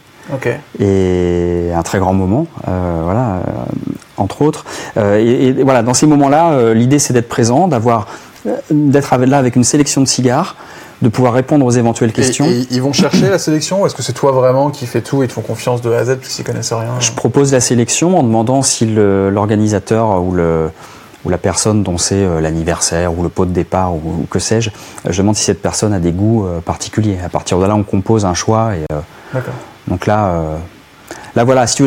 et un très grand moment, euh, voilà, euh, entre autres. Euh, et, et voilà, dans ces moments-là, l'idée c'est d'être présent, d'avoir, d'être là avec une sélection de cigares, de pouvoir répondre aux éventuelles questions. Et, et ils vont chercher la sélection ou est-ce que c'est toi vraiment qui fais tout et te font confiance de A à Z puisqu'ils connaissent rien Je propose la sélection en demandant si l'organisateur ou, le, ou la personne dont c'est euh, l'anniversaire ou le pot de départ ou, ou que sais-je, je demande si cette personne a des goûts euh, particuliers. À partir de là, on compose un choix et euh, D'accord. Donc là, là voilà, si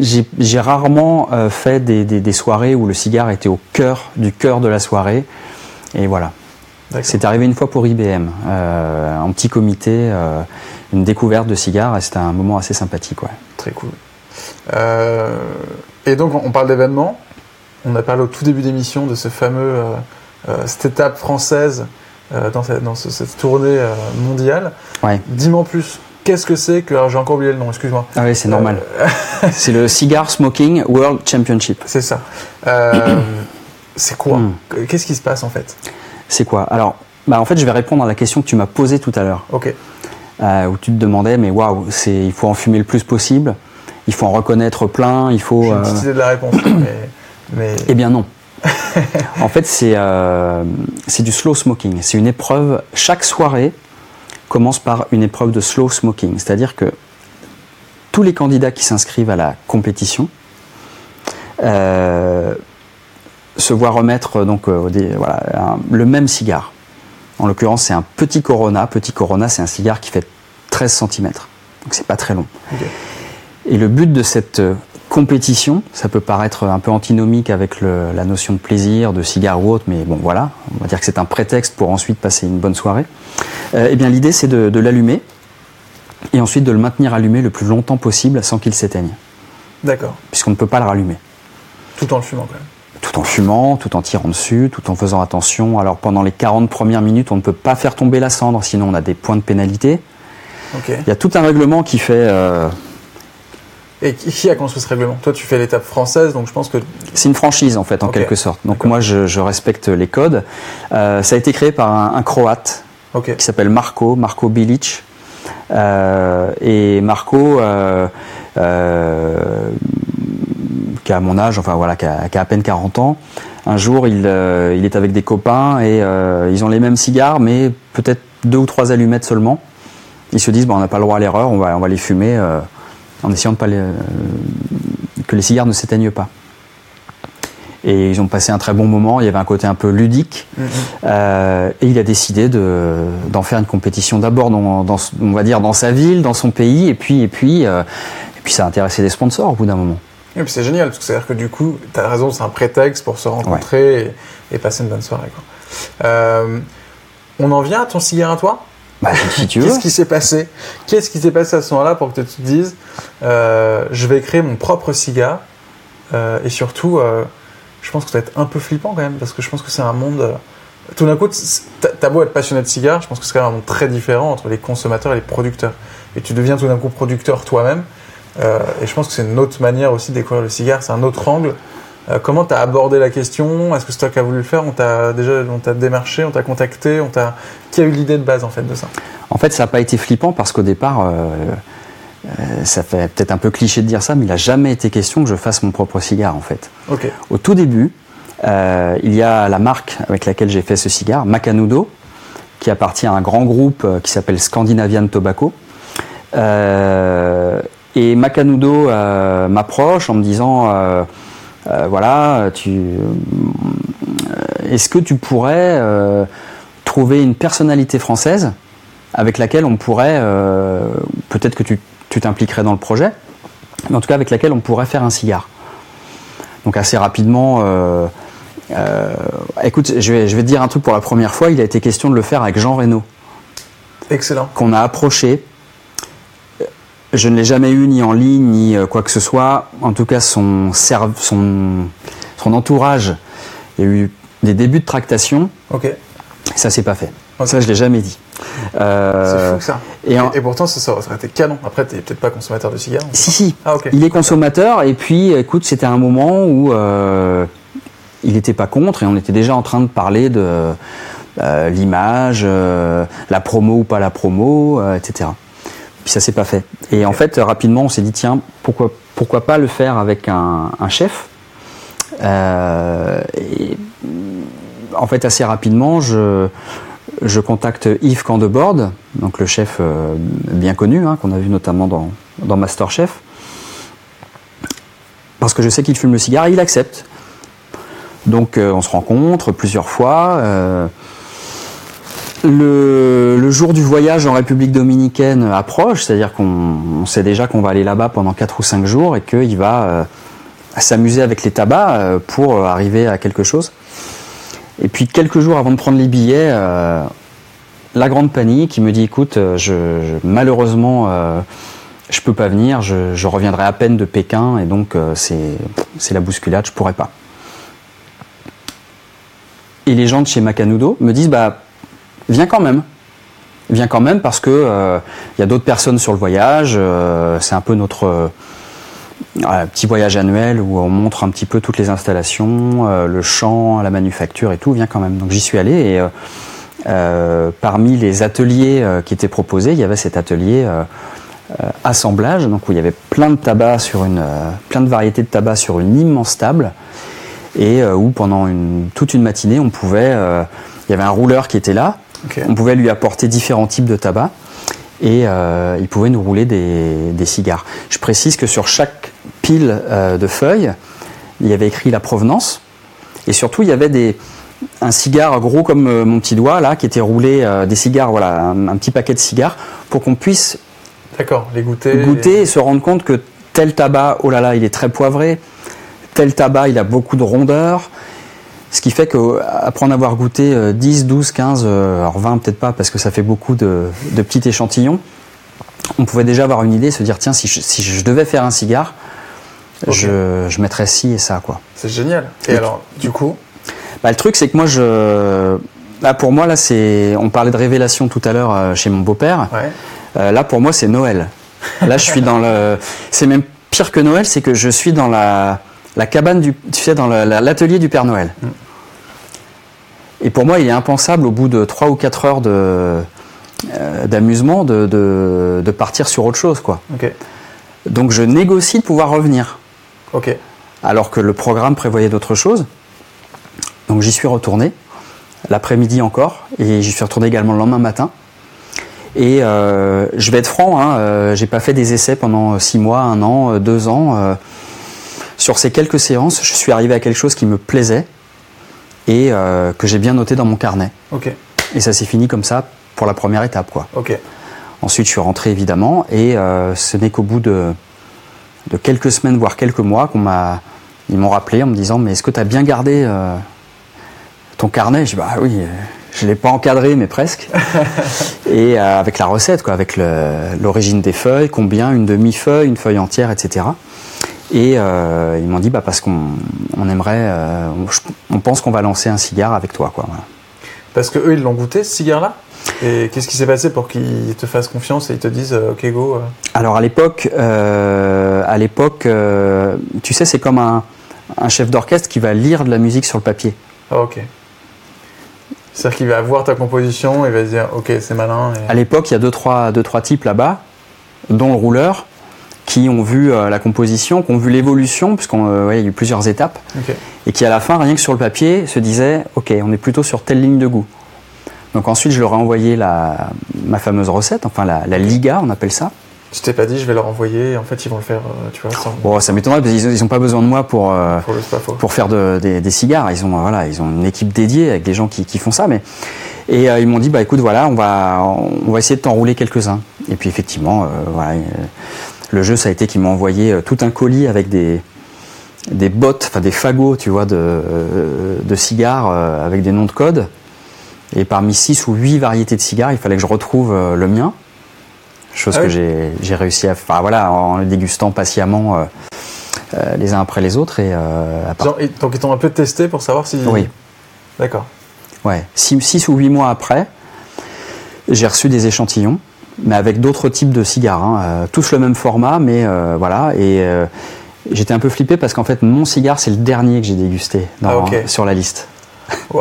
j'ai- rarement fait des, des- des soirées où le cigare était au cœur du cœur de la soirée. Et voilà. C'est arrivé une fois pour IBM, euh, en petit comité, euh, une découverte de cigares, et c'était un moment assez sympathique. Ouais. Très cool. Euh, et donc, on parle d'événements. On a parlé au tout début d'émission de ce fameux, euh, euh, cette étape française dans, cette, dans ce- cette tournée mondiale. Ouais. Dis-moi en plus, qu'est-ce que c'est que. J'ai encore oublié le nom, excuse-moi. Ah oui, c'est normal. C'est le Cigar Smoking World Championship. c'est ça. C'est quoi Hmm. Qu'est-ce qui se passe en fait? C'est quoi? Alors, bah, en fait, je vais répondre à la question que tu m'as posée tout à l'heure. Ok. euh, où tu te demandais, mais waouh, c'est, il faut en fumer le plus possible, il faut en reconnaître plein, il faut. J'ai une petite idée de la réponse. mais, mais- Eh bien non. en fait, c'est, euh, c'est du slow smoking. C'est une épreuve. Chaque soirée commence par une épreuve de slow smoking, c'est-à-dire que tous les candidats qui s'inscrivent à la compétition euh, se voient remettre donc euh, des- voilà, un- le même cigare. En l'occurrence, c'est un petit Corona. Petit Corona, c'est un cigare qui fait 13 cm. Donc c'est pas très long. Et le but de cette euh, compétition, ça peut paraître un peu antinomique avec le- la notion de plaisir, de cigare ou autre, mais bon voilà, on va dire que c'est un prétexte pour ensuite passer une bonne soirée. Euh, eh bien l'idée c'est de, de l'allumer et ensuite de le maintenir allumé le plus longtemps possible sans qu'il s'éteigne, D'accord. puisqu'on ne peut pas le rallumer. Tout en le fumant quand même. Tout en fumant, tout en tirant dessus, tout en faisant attention. Alors pendant les 40 premières minutes, on ne peut pas faire tomber la cendre, sinon on a des points de pénalité. Il y a tout un règlement qui fait... euh, Et qui a construit ce règlement? Toi, tu fais l'étape française, donc je pense que. C'est une franchise en fait, en quelque sorte. Donc moi, je, je respecte les codes. Euh, ça a été créé par un, un Croate qui s'appelle Marco, Marco Bilic. et Marco, qui a mon âge, enfin voilà, qui a, à peine 40 ans, un jour il, il est avec des copains et ils ont les mêmes cigares, mais peut-être deux ou trois allumettes seulement. Ils se disent, bon, on n'a pas le droit à l'erreur, on va, on va les fumer en essayant de pas les, que les cigares ne s'éteignent pas. Et ils ont passé un très bon moment. Il y avait un côté un peu ludique. Mm-hmm. Euh, et il a décidé d'en faire une compétition d'abord dans, on va dire, dans sa ville, dans son pays. Et puis, et puis, euh, puis ça a intéressé des sponsors au bout d'un moment. Et puis c'est génial, parce que c'est-à-dire que du coup, tu as raison, c'est un prétexte pour se rencontrer et, passer une bonne soirée. Euh, on en vient à ton cigare à toi? Bah, si tu Qu'est-ce qui s'est passé? Qu'est-ce qui s'est passé à ce moment-là pour que tu te dises je vais créer mon propre cigare et surtout je pense que ça va être un peu flippant quand même, parce que je pense que c'est un monde. Euh, tout d'un coup, t'as beau être passionné de cigares, je pense que c'est quand même un monde très différent entre les consommateurs et les producteurs. Et tu deviens tout d'un coup producteur toi-même. Euh, et je pense que c'est une autre manière aussi de découvrir le cigare, c'est un autre angle. Euh, comment tu as abordé la question? Est-ce que c'est toi qui as voulu le faire? On t'a déjà on t'a démarché, on t'a contacté, on t'a qui a eu l'idée de base en fait de ça? En fait, ça n'a pas été flippant parce qu'au départ, euh, ça fait peut-être un peu cliché de dire ça, mais il n'a jamais été question que je fasse mon propre cigare en fait. Au tout début, euh, il y a la marque avec laquelle j'ai fait ce cigare, Macanudo, qui appartient à un grand groupe qui s'appelle Scandinavian Tobacco. Et Macanudo m'approche en me disant voilà, est-ce que tu pourrais trouver une personnalité française avec laquelle on pourrait, peut-être que tu tu t'impliquerais dans le projet, mais en tout cas avec laquelle on pourrait faire un cigare. Donc assez rapidement, euh, euh, écoute, je vais, je vais te dire un truc pour la première fois, il a été question de le faire avec Jean Reno. Excellent. Qu'on a approché. Je ne l'ai jamais eu ni en ligne, ni euh, quoi que ce soit. En tout cas, son, son, son entourage, il y a eu des débuts de tractation. Ok. Ça s'est pas fait. Ça, je l'ai jamais dit. Euh, c'est fou ça. Et, pourtant, ça, ça, aurait été canon. Après, tu n'es peut-être pas consommateur de cigares Si, si. Ah, il est consommateur. Et puis, écoute, c'était un moment où euh, il n'était pas contre et on était déjà en train de parler de euh, l'image, la promo ou pas la promo, etc. Puis ça s'est pas fait. Et en fait, rapidement, on s'est dit tiens, pourquoi, pourquoi pas le faire avec un, un chef? Et, En fait, assez rapidement, je je contacte Yves Candebord, donc le chef euh, bien connu, hein, qu'on a vu notamment dans, dans Masterchef, parce que je sais qu'il fume le cigare et il accepte. Donc euh, on se rencontre plusieurs fois. Euh, le, jour du voyage en République dominicaine approche, c'est-à-dire qu'on sait déjà qu'on va aller là-bas pendant 4 ou 5 jours et qu'il va s'amuser avec les tabacs pour arriver à quelque chose. Et puis quelques jours avant de prendre les billets, euh, la grande panique, il me dit écoute, euh, je, malheureusement, euh, je peux pas venir, je, reviendrai à peine de Pékin et donc c'est la bousculade, je pourrais pas. Et les gens de chez Macanudo me disent bah viens quand même. Viens quand même parce que il y a d'autres personnes sur le voyage, c'est un peu notre un petit voyage annuel où on montre un petit peu toutes les installations, euh, le champ, la manufacture et tout vient quand même. Donc j'y suis allé et euh, euh, parmi les ateliers qui étaient proposés, il y avait cet atelier assemblage, donc où il y avait plein de tabac sur une, plein de variétés de tabac sur une immense table et où pendant une, toute une matinée on pouvait, il y avait un rouleur qui était là, on pouvait lui apporter différents types de tabac et il pouvait nous rouler des, des, cigares. Je précise que sur chaque pile euh, de feuilles. Il y avait écrit la provenance. Et surtout, il y avait des, un cigare gros comme euh, mon petit doigt, là, qui était roulé, euh, des cigares, voilà, un, petit paquet de cigares, pour qu'on puisse D'accord, les goûter. Goûter et... se rendre compte que tel tabac, oh là là, il est très poivré. Tel tabac, il a beaucoup de rondeur. Ce qui fait qu'après en avoir goûté 10, 12, 15, alors 20 peut-être pas parce que ça fait beaucoup de, de, petits échantillons, on pouvait déjà avoir une idée, se dire tiens, si si je devais faire un cigare, je, je, mettrais ci et ça, quoi. C'est génial. Et, alors, du coup bah, Le truc, c'est que moi, je. Là, pour moi, là, c'est. On parlait de révélation tout à l'heure euh, chez mon beau-père. Euh, là, pour moi, c'est Noël. Là, je suis dans le. C'est même pire que Noël, c'est que je suis dans la, la cabane du. Tu sais, dans l'atelier du Père Noël. Et pour moi, il est impensable, au bout de 3 ou 4 heures de, d'amusement de, de, partir sur autre chose. Quoi. Donc je négocie de pouvoir revenir. Alors que le programme prévoyait d'autres choses. Donc j'y suis retourné, l'après-midi encore, et j'y suis retourné également le lendemain matin. Et euh, je vais être franc, hein, euh, j'ai pas fait des essais pendant six mois, un an, euh, deux ans. sur ces quelques séances, je suis arrivé à quelque chose qui me plaisait et que j'ai bien noté dans mon carnet. Ok. Et ça s'est fini comme ça pour la première étape, quoi. Ok. Ensuite, je suis rentré évidemment, et ce n'est qu'au bout de, de, quelques semaines, voire quelques mois, qu'on m'a, ils m'ont rappelé en me disant, mais est-ce que tu as bien gardé ton carnet? Je dis, bah oui je l'ai pas encadré, mais presque. et euh, avec la recette, quoi, avec l'origine des feuilles, combien, une demi-feuille, une feuille entière, etc. Et euh, ils m'ont dit, bah, parce qu'on on aimerait, euh, on pense qu'on va lancer un cigare avec toi, quoi. Parce que eux, ils l'ont goûté, ce cigare-là? Et qu'est-ce qui s'est passé pour qu'ils te fassent confiance et ils te disent OK go Alors à l'époque, à l'époque, tu sais, c'est comme un, un chef d'orchestre qui va lire de la musique sur le papier. Ah, ok. C'est-à-dire qu'il va voir ta composition et va se dire ok c'est malin. À l'époque il y a deux trois, deux, trois types là-bas, dont le rouleur, qui ont vu euh, la composition, qui ont vu l'évolution, puisqu'il euh, y a eu plusieurs étapes, et qui à la fin, rien que sur le papier, se disaient ok on est plutôt sur telle ligne de goût. Donc ensuite je leur ai envoyé la, ma fameuse recette, enfin la, la liga on appelle ça. Tu t'es pas dit, je vais leur envoyer, en fait, ils vont le faire, euh, tu vois, sans... Bon, ça m'étonnerait parce qu'ils n'ont pas besoin de moi pour, euh, pour, faire des, cigares. Ils ont, voilà, ils ont une équipe dédiée avec des gens qui, font ça. Mais... Et euh, ils m'ont dit, bah écoute, voilà, on va, on va essayer de t'enrouler quelques-uns. Et puis effectivement, voilà, le jeu, ça a été qu'ils m'ont envoyé tout un colis avec des, des bottes, enfin des fagots, tu vois, de, de cigares avec des noms de code. Et parmi 6 ou 8 variétés de cigares, il fallait que je retrouve le mien chose ah que j'ai réussi à faire voilà, en le dégustant patiemment euh, euh, les uns après les autres. Et, euh, donc ils t'ont un peu testé pour savoir si... Oui. D'accord. Ouais. 6 ou 8 mois après, j'ai reçu des échantillons, mais avec d'autres types de cigares, hein, tous le même format, mais voilà. Et j'étais un peu flippé parce qu'en fait, mon cigare, c'est le dernier que j'ai dégusté ah, sur la liste.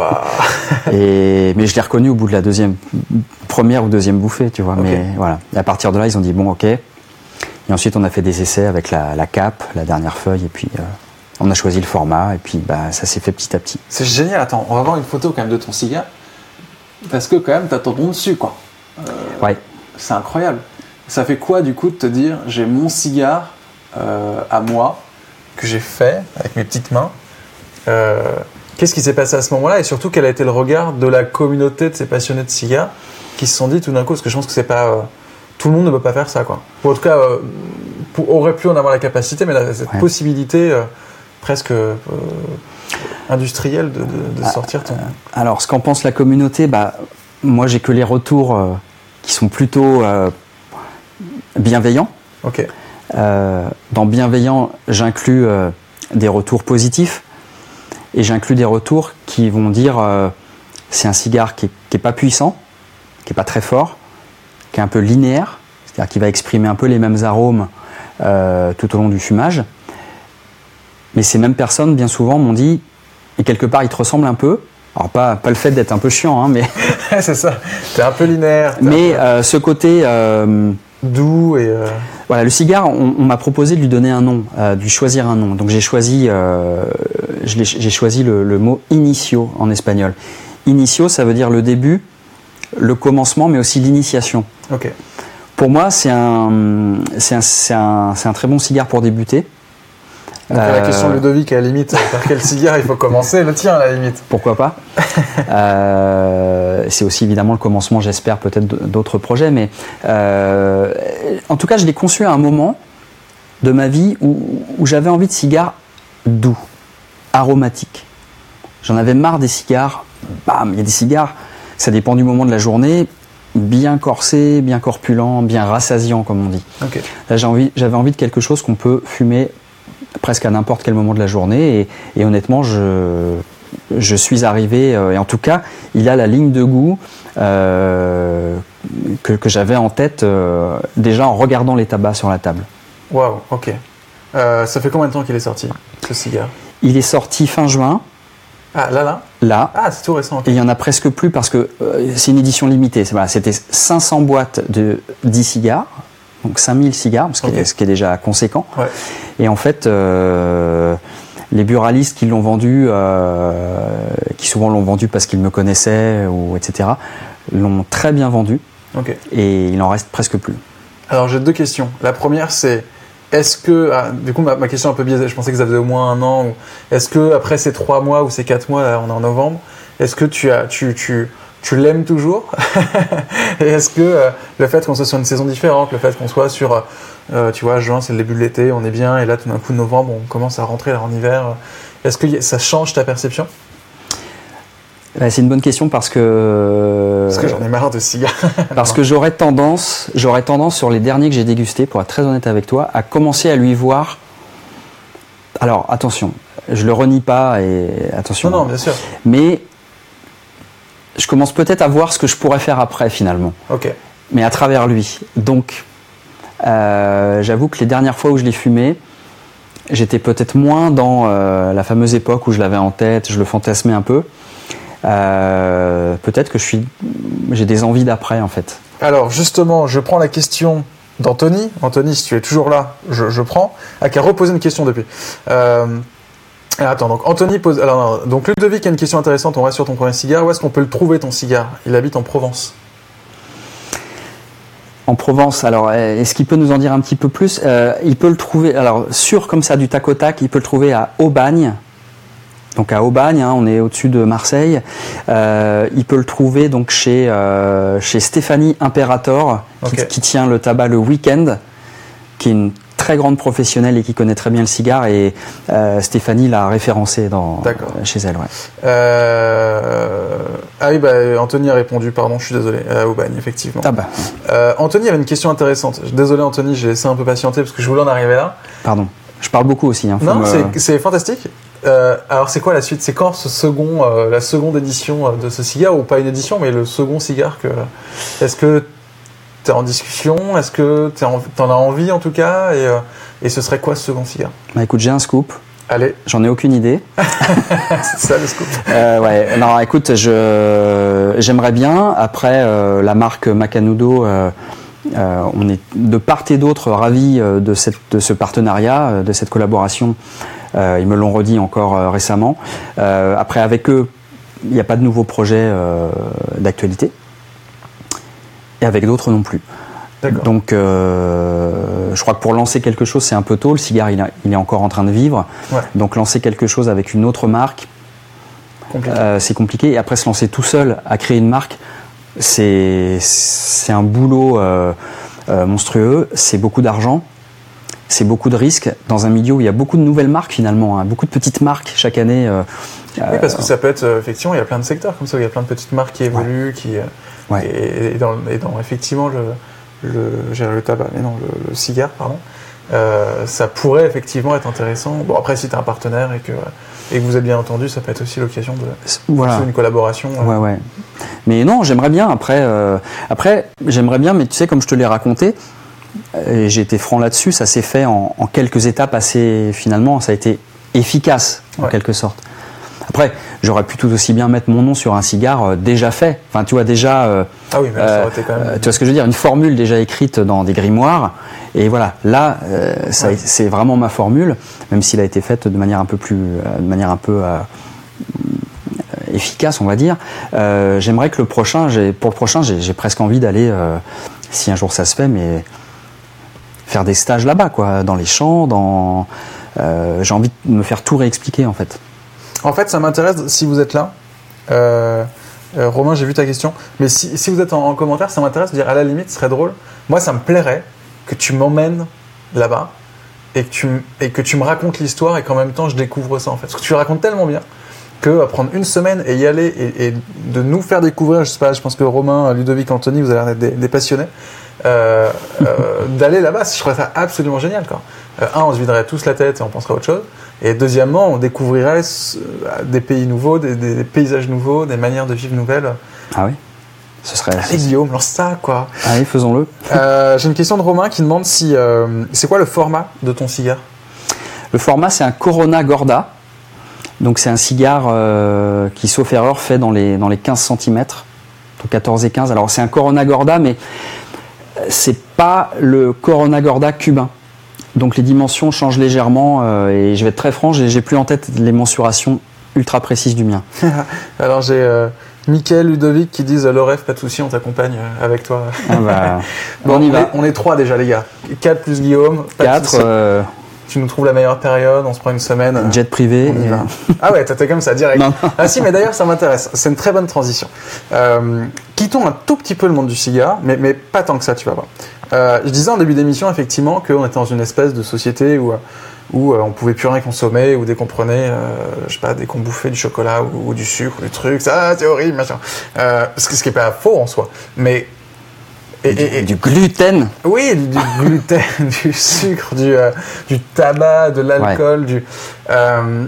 et, mais je l'ai reconnu au bout de la deuxième, première ou deuxième bouffée, tu vois. Mais voilà. Et à partir de là, ils ont dit bon, ok. Et ensuite, on a fait des essais avec la, la cape, la dernière feuille, et puis euh, on a choisi le format, et puis bah, ça s'est fait petit à petit. C'est génial. Attends, on va voir une photo quand même de ton cigare, parce que quand même, t'as ton nom dessus, quoi. Euh, ouais. C'est incroyable. Ça fait quoi du coup de te dire j'ai mon cigare euh, à moi que j'ai fait avec mes petites mains Qu'est-ce qui s'est passé à ce moment-là? Et surtout quel a été le regard de la communauté de ces passionnés de cigares qui se sont dit tout d'un coup, parce que je pense que c'est pas euh, tout le monde ne peut pas faire ça quoi. Ou en tout cas, euh, aurait pu en avoir la capacité, mais cette possibilité euh, presque industrielle de, ah, sortir ton. Alors, ce qu'en pense la communauté, bah, moi j'ai que les retours qui sont plutôt bienveillants. Ok. dans bienveillant, j'inclus des retours positifs et j'inclus des retours qui vont dire euh, c'est un cigare qui n'est pas puissant, qui n'est pas très fort, qui est un peu linéaire, c'est-à-dire qui va exprimer un peu les mêmes arômes euh, tout au long du fumage. Mais ces mêmes personnes, bien souvent, m'ont dit, et quelque part, ils te ressemblent un peu. Alors, pas, pas le fait d'être un peu chiant, hein, mais. c'est ça, es un peu linéaire. Mais euh, ce côté doux et. Euh, voilà, le cigare, on, m'a proposé de lui donner un nom, euh, de lui choisir un nom. Donc j'ai choisi, euh, j'ai choisi le, mot inicio en espagnol. Inicio, ça veut dire le début, le commencement, mais aussi l'initiation. Ok. Pour moi, c'est un, c'est un, un, très bon cigare pour débuter. Donc la question de Ludovic, à la limite, par quel cigare il faut commencer Le tien, à la limite. Pourquoi pas euh, C'est aussi évidemment le commencement, j'espère, peut-être d'autres projets. Mais euh, en tout cas, je l'ai conçu à un moment de ma vie où, j'avais envie de cigares doux, aromatiques. J'en avais marre des cigares. Bam, il y a des cigares, ça dépend du moment de la journée, bien corsés, bien corpulents, bien rassasiants, comme on dit. Là, j'avais envie, envie de quelque chose qu'on peut fumer presque à n'importe quel moment de la journée. Et, honnêtement, je, je suis arrivé, euh, et en tout cas, il a la ligne de goût euh, que, que j'avais en tête euh, déjà en regardant les tabacs sur la table. Waouh, ok. ça fait combien de temps qu'il est sorti, ce cigare? Il est sorti fin juin. Ah, là, là? Là. Ah, c'est tout récent. Et il y en a presque plus parce que c'est une édition limitée. Voilà, C'était 500 boîtes de 10 cigares, donc 5000 cigares, ce qui, est, Ok. ce qui est déjà conséquent. Ouais. Et en fait, euh, les buralistes qui l'ont vendu, euh, qui souvent l'ont vendu parce qu'ils me connaissaient, ou etc., l'ont très bien vendu et il en reste presque plus. Alors j'ai deux questions. La première c'est est-ce que ah, du coup ma, ma question est un peu biaisée. Je pensais que ça faisait au moins un an. Est-ce que après ces trois mois ou ces quatre mois, là on est en novembre, est-ce que tu as tu tu tu l'aimes toujours Et est-ce que euh, le fait qu'on soit sur une saison différente, le fait qu'on soit sur euh, tu vois juin c'est le début de l'été, on est bien et là tout d'un coup novembre on commence à rentrer là, en hiver. euh, Est-ce que ça change ta perception? Euh, C'est une bonne question parce que Parce que j'en ai marre de cigares. Parce que j'aurais tendance, j'aurais tendance sur les derniers que j'ai dégustés, pour être très honnête avec toi, à commencer à lui voir. Alors attention, je le renie pas et attention. non non bien sûr. Mais je commence peut-être à voir ce que je pourrais faire après finalement, Ok. mais à travers lui. Donc, euh, j'avoue que les dernières fois où je l'ai fumé, j'étais peut-être moins dans euh, la fameuse époque où je l'avais en tête, je le fantasmais un peu. Euh, peut-être que je suis, j'ai des envies d'après en fait. Alors justement, je prends la question d'Anthony. Anthony, si tu es toujours là, je, je prends. Ah, qui a reposé une question depuis. Alors, attends, donc Anthony pose. Alors, non, donc Ludovic a une question intéressante. On reste sur ton premier cigare. Où est-ce qu'on peut le trouver ton cigare? Il habite en Provence. En Provence, alors euh, est-ce qu'il peut nous en dire un petit peu plus? Euh, Il peut le trouver, alors sûr comme ça du tac au tac, il peut le trouver à Aubagne. Donc à Aubagne, hein, on est au-dessus de Marseille. Euh, il peut le trouver donc chez, euh, chez Stéphanie Imperator, qui, tient le tabac le week-end, qui est une très grande professionnelle et qui connaît très bien le cigare. Et euh, Stéphanie l'a référencé dans, D'accord. chez elle. Ouais. Euh, Ah oui, bah, Anthony a répondu. Pardon, je suis désolé. Euh, Aubagne, effectivement. Tabac, Euh, Anthony avait une question intéressante. Désolé, Anthony, j'ai laissé un peu patienter parce que je voulais en arriver là. pardon. Je parle beaucoup aussi. Hein, Non, me- c'est- fantastique. Euh, alors, c'est quoi la suite? C'est quand ce second, euh, la seconde édition euh, de ce cigare ou pas une édition, mais le second cigare que Est-ce que tu es en discussion Est-ce que tu en as envie en tout cas et, euh, et ce serait quoi ce second cigare? Bah, écoute, j'ai un scoop. Allez, J'en ai aucune idée. c'est ça le scoop. Euh, ouais, non, écoute, je j'aimerais bien. Après, euh, la marque Macanudo, euh, on est de part et d'autre ravis de, cette, de ce partenariat, de cette collaboration. Ils me l'ont redit encore récemment. Après, avec eux, il n'y a pas de nouveaux projets euh, d'actualité. Et avec d'autres non plus. Donc, euh, je crois que pour lancer quelque chose, c'est un peu tôt. Le cigare, il, a- il est encore en train de vivre. Ouais. Donc, lancer quelque chose avec une autre marque, euh, c'est compliqué. Et après, se lancer tout seul à créer une marque, c'est un boulot euh, monstrueux. C'est beaucoup d'argent. C'est beaucoup de risques dans un milieu où il y a beaucoup de nouvelles marques finalement, hein, beaucoup de petites marques chaque année. oui, parce que ça peut être, effectivement, il y a plein de secteurs comme ça, où il y a plein de petites marques qui évoluent, qui, Ouais. et, et dans, et dans, effectivement le, le, le tabac, mais non, le, le cigare, pardon, euh, ça pourrait effectivement être intéressant. Bon, après, si tu as un partenaire et que, et que vous êtes bien entendu, ça peut être aussi l'occasion de voilà. une collaboration. euh. Ouais. Mais non, j'aimerais bien. Après, euh, après j'aimerais bien, mais tu sais, comme je te l'ai raconté, et j'ai été franc là-dessus, ça s'est fait en, en quelques étapes assez, finalement, ça a été efficace, en Ouais. quelque sorte. Après, j'aurais pu tout aussi bien mettre mon nom sur un cigare euh, déjà fait. Enfin, tu vois, déjà. euh, Ah oui, mais ça aurait été quand même. euh, tu vois ce que je veux dire Une formule déjà écrite dans des grimoires. Et voilà, là, ça a- Ouais. c'est vraiment ma formule, même s'il a été faite de manière un peu plus, de manière un peu efficace, on va dire. Euh, J'aimerais que le prochain, pour le prochain, j'ai j'ai presque envie d'aller, euh, si un jour ça se fait, mais faire des stages là-bas, quoi, dans les champs, dans. euh, j'ai envie de me faire tout réexpliquer, en fait. En fait, ça m'intéresse si vous êtes là. Euh, euh, Romain, j'ai vu ta question. Mais si, si vous êtes en, en commentaire, ça m'intéresse de dire à la limite, ce serait drôle. Moi, ça me plairait que tu m'emmènes là-bas et que tu, et que tu me racontes l'histoire et qu'en même temps, je découvre ça en fait. Parce que tu racontes tellement bien que euh, prendre une semaine et y aller et, de nous faire découvrir, je sais pas, je pense que Romain, Ludovic, Anthony, vous d'être des, des passionnés, euh, euh, d'aller là-bas, je trouverais ça absolument génial. Quoi. Euh, un, on se viderait tous la tête et on penserait à autre chose. Et deuxièmement, on découvrirait des pays nouveaux, des, des- des paysages nouveaux, des manières de vivre nouvelles. Ah oui Ce serait. Allez Guillaume, lance ça quoi. Allez, faisons-le. J'ai une question de Romain qui demande si c'est quoi le format de ton cigare? Le format, c'est un Corona Gorda. Donc c'est un cigare qui, sauf erreur, fait dans les, dans les 15 cm, entre 14 et 15. Alors c'est un Corona Gorda, mais c'est pas le Corona Gorda cubain. Donc les dimensions changent légèrement euh, et je vais être très franc, j'ai plus en tête les mensurations ultra précises du mien. Alors j'ai euh, Mickaël, Ludovic qui disent le rêve, pas de souci, on t'accompagne euh, avec toi. Ah bah, bon, on y va. On est trois déjà les gars. 4 plus Guillaume. Quatre. Euh, tu nous trouves la meilleure période, on se prend une semaine. Jet privé. Ah ouais, t'étais comme ça, direct. Ah si, mais d'ailleurs, ça m'intéresse. C'est une très bonne transition. Euh, quittons un tout petit peu le monde du cigare, mais, mais pas tant que ça, tu vas voir. Euh, je disais en début d'émission, effectivement, qu'on était dans une espèce de société où, où euh, on pouvait plus rien consommer, ou dès qu'on prenait, je sais pas, dès qu'on bouffait du chocolat ou, du sucre ou du truc, ça, c'est horrible, machin. ce, qui n'est pas faux en soi. Mais et, du, gluten Oui, du, gluten, du sucre, du, euh, du tabac, de l'alcool. Du, euh,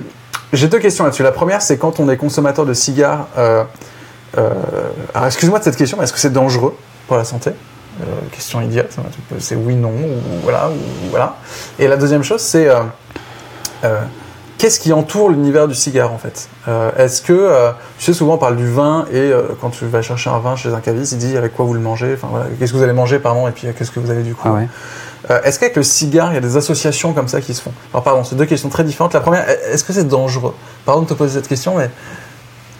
J'ai deux questions là-dessus. La première, c'est quand on est consommateur de cigares. Euh, alors, excuse-moi de cette question, mais est-ce que c'est dangereux pour la santé? Question idiote. C'est oui, non, ou voilà, ou voilà. Et la deuxième chose, c'est qu'est-ce qui entoure l'univers du cigare en fait? Euh, Est-ce que, euh, tu sais, souvent on parle du vin et euh, quand tu vas chercher un vin chez un caviste, il dit avec quoi vous le mangez, enfin voilà, qu'est-ce que vous allez manger pardon, et puis qu'est-ce que vous avez du coup? Ah est-ce qu'avec le cigare, il y a des associations comme ça qui se font? Alors pardon, c'est deux questions très différentes. La première, est-ce que c'est dangereux? Pardon de te poser cette question, mais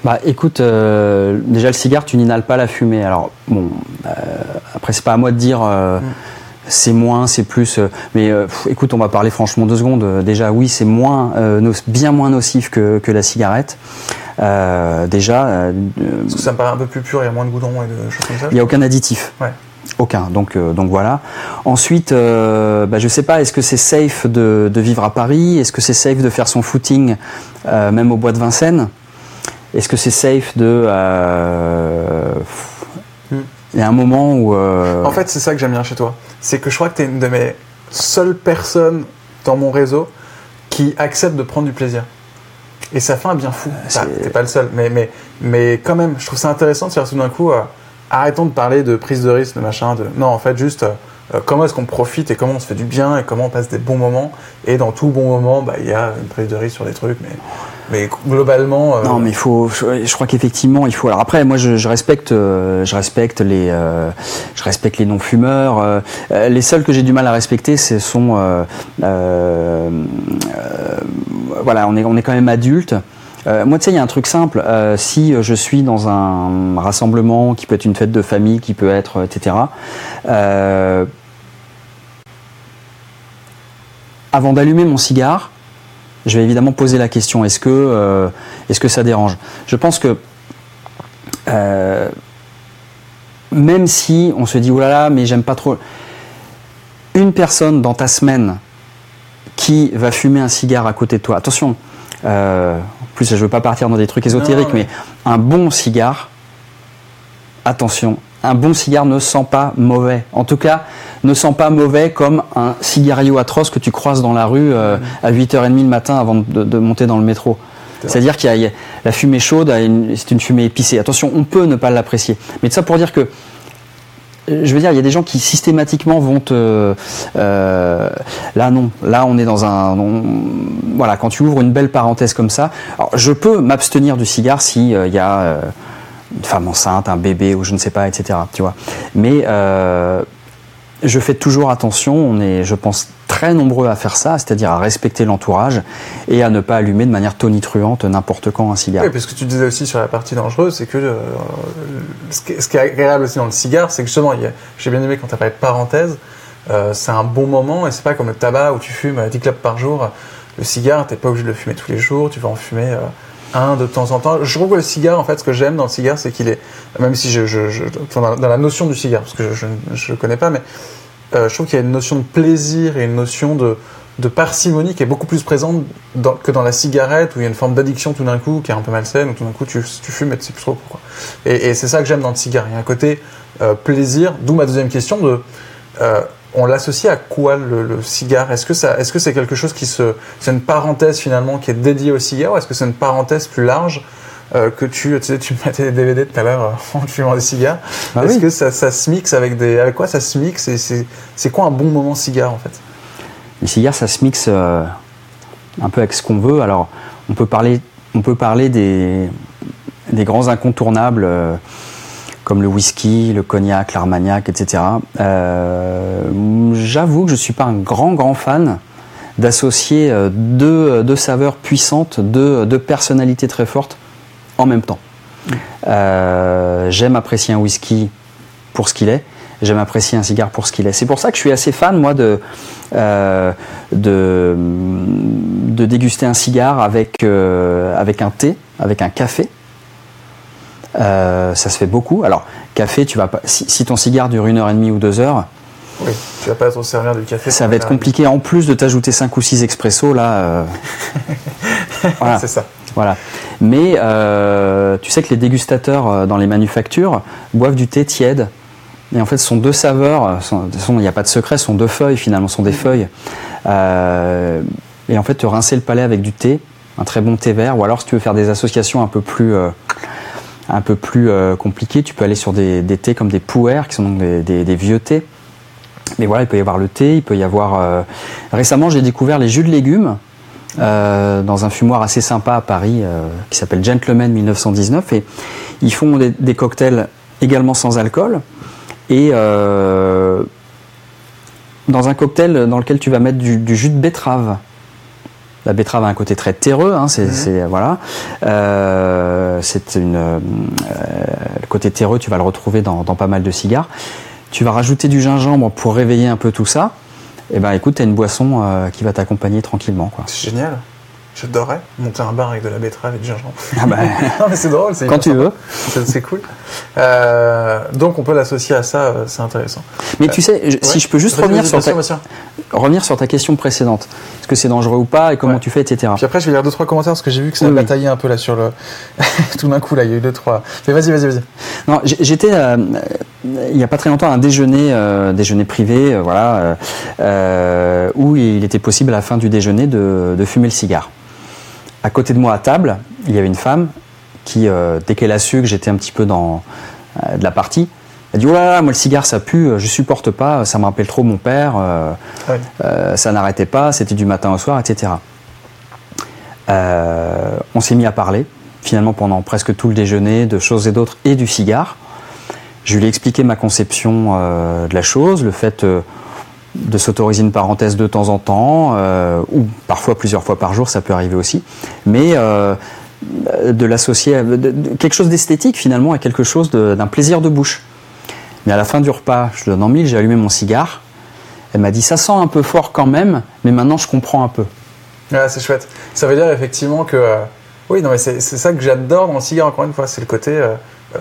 bah écoute, déjà le cigare, tu n'inhales pas la fumée. Alors bon, après c'est pas à moi de dire. Mm c'est moins, c'est plus. Euh, mais euh, écoute, on va parler franchement deux secondes. Euh, déjà, oui, c'est moins, bien moins nocif que, la cigarette. déjà. Parce que ça me paraît un peu plus pur, il y a moins de goudron et de choses comme ça. Il n'y a aucun additif. Ouais. Aucun. Donc, donc voilà. Ensuite, euh, bah, je sais pas, est-ce que c'est safe de, vivre à Paris? Est-ce que c'est safe de faire son footing même au bois de Vincennes? Est-ce que c'est safe de il y a un moment où. Euh, en fait, c'est ça que j'aime bien chez toi. C'est que je crois que tu es une de mes seules personnes dans mon réseau qui accepte de prendre du plaisir. Et ça fait un bien fou. t'es pas le seul. Mais, mais, mais quand même, je trouve ça intéressant de faire tout d'un coup. Euh, arrêtons de parler de prise de risque, de machin. De... Non, en fait, juste. Euh, comment est-ce qu'on profite et comment on se fait du bien et comment on passe des bons moments. Et dans tout bon moment, bah, il y a une prise de risque sur des trucs, mais mais globalement. Euh, non, mais il faut. Je crois qu'effectivement, il faut. Alors après, moi, je, respecte, je respecte les, euh, je respecte les non-fumeurs. Euh, les seuls que j'ai du mal à respecter, ce sont. voilà, on est, on est quand même adulte. Moi, tu sais, il y a un truc simple. si je suis dans un rassemblement qui peut être une fête de famille, qui peut être, etc. avant d'allumer mon cigare, je vais évidemment poser la question est-ce que, euh, est que ça dérange? Je pense que euh, même si on se dit oh là là, mais j'aime pas trop. Une personne dans ta semaine qui va fumer un cigare à côté de toi, attention, euh, plus je veux pas partir dans des trucs ésotériques, mais un bon cigare, attention, un bon cigare ne sent pas mauvais. En tout cas, ne sent pas mauvais comme un cigario atroce que tu croises dans la rue euh, à 8h30 le matin avant de, monter dans le métro. C'est-à-dire qu'il y, a la fumée chaude, c'est une fumée épicée. Attention, on peut ne pas l'apprécier. Mais ça pour dire que je veux dire, il y a des gens qui systématiquement vont te. Euh, là, non. Là, on est dans un. voilà, quand tu ouvres une belle parenthèse comme ça. Je peux m'abstenir du cigare s'il euh, y a une femme enceinte, un bébé ou je ne sais pas, etc. Tu vois. Mais je fais toujours attention, on est, je pense, très nombreux à faire ça, c'est-à-dire à respecter l'entourage et à ne pas allumer de manière tonitruante n'importe quand un cigare. Oui, parce que tu disais aussi sur la partie dangereuse, c'est que euh, ce, qui est, agréable aussi dans le cigare, c'est que justement, j'ai bien aimé quand tu as parlé de parenthèse, euh, c'est un bon moment et c'est pas comme le tabac où tu fumes 10 clopes par jour. Le cigare, t'es pas obligé de le fumer tous les jours, tu vas en fumer. Euh, un de temps en temps. Je trouve que le cigare, en fait, ce que j'aime dans le cigare, c'est qu'il est, même si je, je, dans la notion du cigare, parce que je ne connais pas, mais euh, je trouve qu'il y a une notion de plaisir et une notion de, parcimonie qui est beaucoup plus présente que dans la cigarette où il y a une forme d'addiction tout d'un coup qui est un peu malsaine où tout d'un coup tu, fumes et tu sais plus trop pourquoi. Et, c'est ça que j'aime dans le cigare. Il y a un côté euh, plaisir, d'où ma deuxième question euh, on l'associe à quoi le, cigare? Est-ce que est-ce que c'est quelque chose qui se, c'est une parenthèse finalement qui est dédiée au cigare ou est-ce que c'est une parenthèse plus large? Euh, que tu, tu, sais, tu mettais des DVD tout à l'heure euh, en fumant des cigares. Ah est-ce que ça, ça, se mixe avec des, avec quoi ça se mixe c'est, quoi un bon moment cigare en fait? Les cigares, ça se mixe euh, un peu avec ce qu'on veut. Alors, on peut parler on peut parler des, des grands incontournables euh, comme le whisky, le cognac, l'armagnac, etc. J'avoue que je ne suis pas un grand, grand fan d'associer deux, deux, saveurs puissantes, deux, deux, personnalités très fortes en même temps. Euh, J'aime apprécier un whisky pour ce qu'il est. J'aime apprécier un cigare pour ce qu'il est. C'est pour ça que je suis assez fan, moi, de, euh, de, de, déguster un cigare avec, euh, avec un thé, avec un café. Ça se fait beaucoup. Alors, café, tu vas pas, si, si, ton cigare dure une heure et demie ou deux heures, oui, tu vas pas trop servir du café. Ça va être compliqué. En plus de t'ajouter 5 ou 6 expressos, là. Voilà. C'est ça. Voilà. Mais euh, tu sais que les dégustateurs euh, dans les manufactures boivent du thé tiède. Et en fait, ce sont deux saveurs. Il n'y a pas de secret, ce sont deux feuilles finalement, ce sont des feuilles. Euh, et en fait, te rincer le palais avec du thé, un très bon thé vert. Ou alors, si tu veux faire des associations un peu plus euh, un peu plus euh, compliquées, tu peux aller sur des, des, thés comme des pouers, qui sont donc des, des, des, vieux thés. Mais voilà, il peut y avoir le thé, il peut y avoir. Euh... Récemment, j'ai découvert les jus de légumes euh, dans un fumoir assez sympa à Paris euh, qui s'appelle Gentleman 1919 et ils font des, cocktails également sans alcool et euh, dans un cocktail dans lequel tu vas mettre du, du jus de betterave. La betterave a un côté très terreux, hein, c'est mmh. voilà. Euh, c'est une euh, le côté terreux, tu vas le retrouver dans, dans, pas mal de cigares. Tu vas rajouter du gingembre pour réveiller un peu tout ça. Et ben écoute, tu as une boisson euh, qui va t'accompagner tranquillement. C'est génial. J'adorerais monter un bar avec de la betterave et du gingembre. Ah bah, non mais c'est drôle. Quand tu veux. C'est cool. Euh, donc on peut l'associer à ça, c'est intéressant. Mais tu sais, je, ouais. si je peux juste revenir sur, ta, revenir sur ta question précédente. Est-ce que c'est dangereux ou pas et comment ouais. tu fais, etc. Puis après je vais lire deux trois commentaires parce que j'ai vu que ça oui, bataillé oui. un peu là sur le. Tout d'un coup là, il y a eu deux trois. Mais vas-y, vas-y, vas-y. Non, j'étais euh, il n'y a pas très longtemps à un déjeuner, euh, déjeuner privé, euh, voilà, euh, où il était possible à la fin du déjeuner de, de fumer le cigare. À côté de moi à table, il y avait une femme qui, euh, dès qu'elle a su que j'étais un petit peu dans euh, de la partie, elle dit oh là là, moi le cigare ça pue, je supporte pas, ça me rappelle trop mon père, euh, ouais. ça n'arrêtait pas, c'était du matin au soir, etc. on s'est mis à parler, finalement pendant presque tout le déjeuner, de choses et d'autres, et du cigare. Je lui ai expliqué ma conception de la chose, le fait de s'autoriser une parenthèse de temps en temps, euh, ou parfois plusieurs fois par jour, ça peut arriver aussi, mais euh, de l'associer à de, de, quelque chose d'esthétique finalement à quelque chose d'un plaisir de bouche. Mais à la fin du repas, je donne en mille, j'ai allumé mon cigare, elle m'a dit ça sent un peu fort quand même, mais maintenant je comprends un peu. Ouais, c'est chouette. Ça veut dire effectivement que... Euh, oui, non mais c'est ça que j'adore dans le cigare, encore une fois, c'est le côté...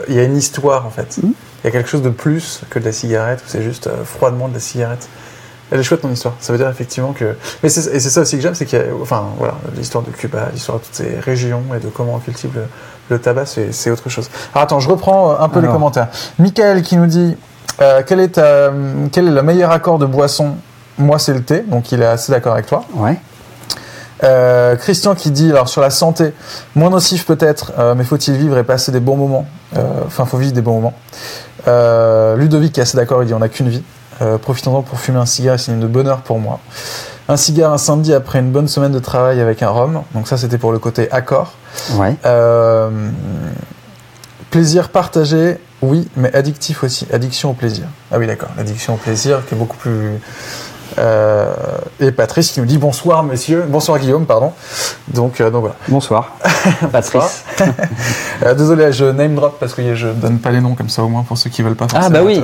Il y a une histoire en fait. Il mmh. y a quelque chose de plus que de la cigarette, ou c'est juste froidement de la cigarette. Elle est chouette ton histoire. Ça veut dire effectivement que. Mais c'est, et c'est ça aussi que j'aime, c'est qu'il y a, enfin voilà, l'histoire de Cuba, l'histoire de toutes ces régions et de comment on cultive le, le tabac, c'est, c'est, autre chose. Alors attends, je reprends un peu Alors. les commentaires. Michael qui nous dit euh, quel est ta, quel est le meilleur accord de boisson? Moi, c'est le thé, donc il est assez d'accord avec toi. Ouais. Euh, Christian qui dit alors sur la santé, moins nocif peut-être, euh, mais faut-il vivre et passer des bons moments? Enfin, faut vivre des bons moments. Ludovic est assez d'accord, il dit on n'a qu'une vie. Euh, profitons-en pour fumer un cigare, c'est de bonheur pour moi. Un cigare un samedi après une bonne semaine de travail avec un rhum. Donc ça, c'était pour le côté accord. Ouais. Euh, plaisir partagé, oui, mais addictif aussi. Addiction au plaisir. Ah oui, d'accord. L'addiction au plaisir qui est beaucoup plus... Euh, et Patrice qui nous dit bonsoir monsieur, bonsoir Guillaume, pardon. Donc, euh, donc voilà. Bonsoir, Patrice. euh, désolé, je name drop parce que je donne pas les noms comme ça au moins pour ceux qui veulent pas. Ah bah oui.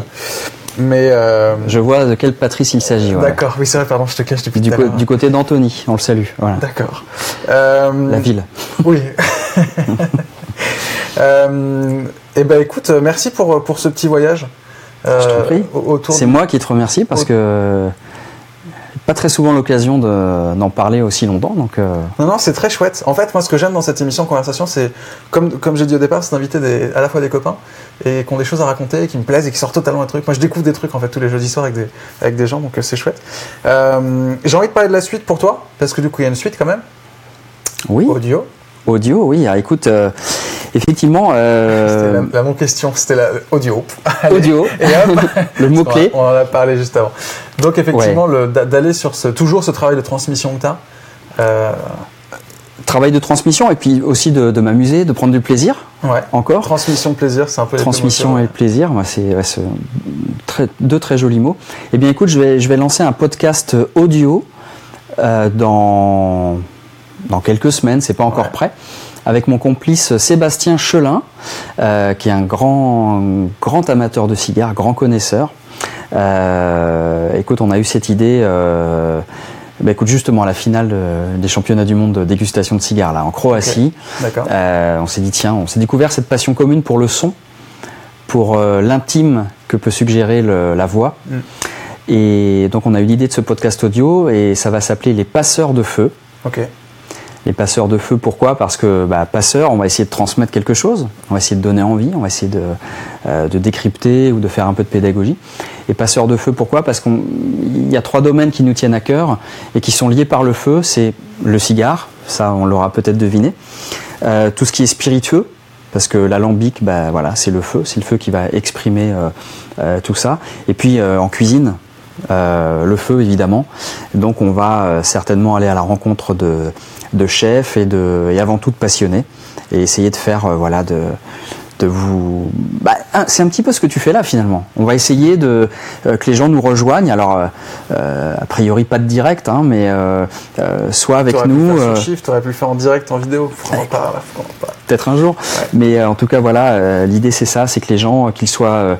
Mais euh... je vois de quel Patrice il s'agit. Voilà. D'accord, oui c'est vrai, pardon, je te cache depuis du, du côté d'Anthony, on le salue. Voilà. D'accord. Euh... La ville. Oui. euh... Eh ben écoute, merci pour pour ce petit voyage. je t'en prie. C'est moi qui te remercie parce que pas très souvent l'occasion d'en parler aussi longtemps. Donc euh... Non, non, c'est très chouette. En fait, moi, ce que j'aime dans cette émission Conversation, c'est, comme, comme j'ai dit au départ, c'est d'inviter à la fois des copains et qui ont des choses à raconter, qui me plaisent et qui sortent totalement des trucs. Moi, je découvre des trucs, en fait, tous les jeudis soirs avec des, avec des gens, donc euh, c'est chouette. Euh, j'ai envie de parler de la suite pour toi, parce que du coup, il y a une suite quand même. Oui. Audio. Audio, oui. Ah, écoute, euh, effectivement. Euh... C'était la, la question, c'était la audio. Allez. Audio. Et hop, le mot clé. On en a parlé juste avant. Donc effectivement, ouais. d'aller sur ce, toujours ce travail de transmission que tu as. Euh, travail de transmission et puis aussi de, de m'amuser, de prendre du plaisir. Ouais. Encore. Transmission, plaisir, c'est un peu Transmission et plaisir, moi, c'est ouais, c'est très, deux très jolis mots. Eh bien, écoute, je vais, je vais lancer un podcast audio euh, dans, dans quelques semaines, c'est pas encore Ouais. prêt, avec mon complice Sébastien Chelin, euh, qui est un grand, grand amateur de cigares, grand connaisseur. Euh, écoute, on a eu cette idée. Euh, bah, écoute, justement, à la finale de- des championnats du monde de dégustation de cigares, là, en Croatie. Euh, on s'est dit, tiens, on s'est découvert cette passion commune pour le son, pour l'intime que peut suggérer le- la voix. Mm. Et donc, on a eu l'idée de ce podcast audio et ça va s'appeler Les Passeurs de Feu. Ok. Les passeurs de feu, pourquoi? Parce que bah, passeur, on va essayer de transmettre quelque chose, on va essayer de donner envie, on va essayer de, euh, de décrypter ou de faire un peu de pédagogie. Et passeurs de feu, pourquoi? Parce qu'il y a trois domaines qui nous tiennent à cœur et qui sont liés par le feu. C'est le cigare, ça on l'aura peut-être deviné. Euh, tout ce qui est spiritueux, parce que l'alambic, bah, voilà, c'est le feu, c'est le feu qui va exprimer euh, euh, tout ça. Et puis euh, en cuisine, euh, le feu évidemment. Donc on va euh, certainement aller à la rencontre de, de chefs et, de, et avant tout de passionnés et essayer de faire euh, voilà de de vous bah, c'est un petit peu ce que tu fais là finalement on va essayer de euh, que les gens nous rejoignent alors euh, a priori pas de direct hein, mais euh, soit avec pu nous faire sur Shift, t'aurais pu le faire en direct, en vidéo. Peut-être un jour. Mais euh, en tout cas, voilà, l'idée c'est ça, c'est que les gens, qu'ils soient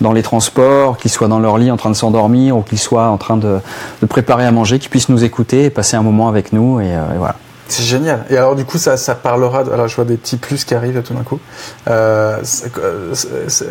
dans les transports, qu'ils soient dans leur lit en train de s'endormir ou qu'ils soient en train de, de préparer à manger, qu'ils puissent nous écouter et passer un moment avec nous. Et, et voilà. C'est génial. Et alors du coup, ça, ça parlera. De... Alors je vois des petits plus qui arrivent tout d'un coup. Euh, euh,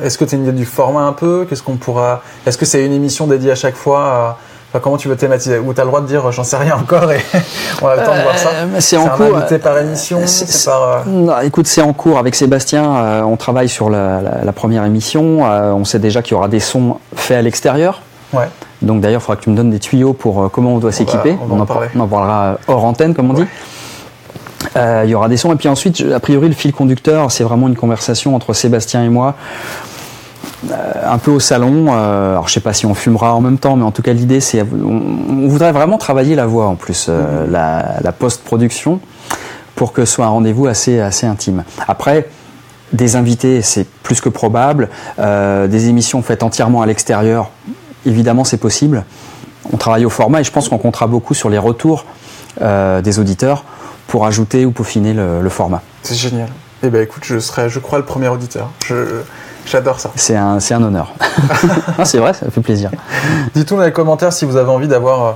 Est-ce que tu as une idée du format un peu? Qu'est-ce qu'on pourra Est-ce que c'est une émission dédiée à chaque fois à- Enfin, comment tu veux thématiser? Ou tu as le droit de dire j'en sais rien encore et on a le temps de voir ça Euh, c'est en un cours. invité par émission c'est- C'est par. euh, Non, écoute, c'est en cours avec Sébastien. euh, on travaille sur la, la- la première émission. Euh, on sait déjà qu'il y aura des sons faits à l'extérieur. Ouais. Donc d'ailleurs, il faudra que tu me donnes des tuyaux pour euh, comment on doit s'équiper. on en on parlera hors antenne, comme on Ouais. dit. Euh, Il y aura des sons. Et puis ensuite, a priori, le fil conducteur, c'est vraiment une conversation entre Sébastien et moi. euh, un peu au salon, euh, alors je sais pas si on fumera en même temps, mais en tout cas l'idée c'est, on, voudrait vraiment travailler la voix en plus, la, post-production, pour que ce soit un rendez-vous assez, assez intime. Après, des invités, c'est plus que probable. Des émissions faites entièrement à l'extérieur, évidemment, c'est possible. On travaille au format et je pense qu'on comptera beaucoup sur les retours des auditeurs pour ajouter ou peaufiner le, le format. C'est génial. Eh ben écoute, je serai, je crois, le premier auditeur. Je- J'adore ça. C'est un, c'est un honneur. Non, c'est vrai, ça fait plaisir. Dites-nous dans les commentaires si vous avez envie d'avoir euh,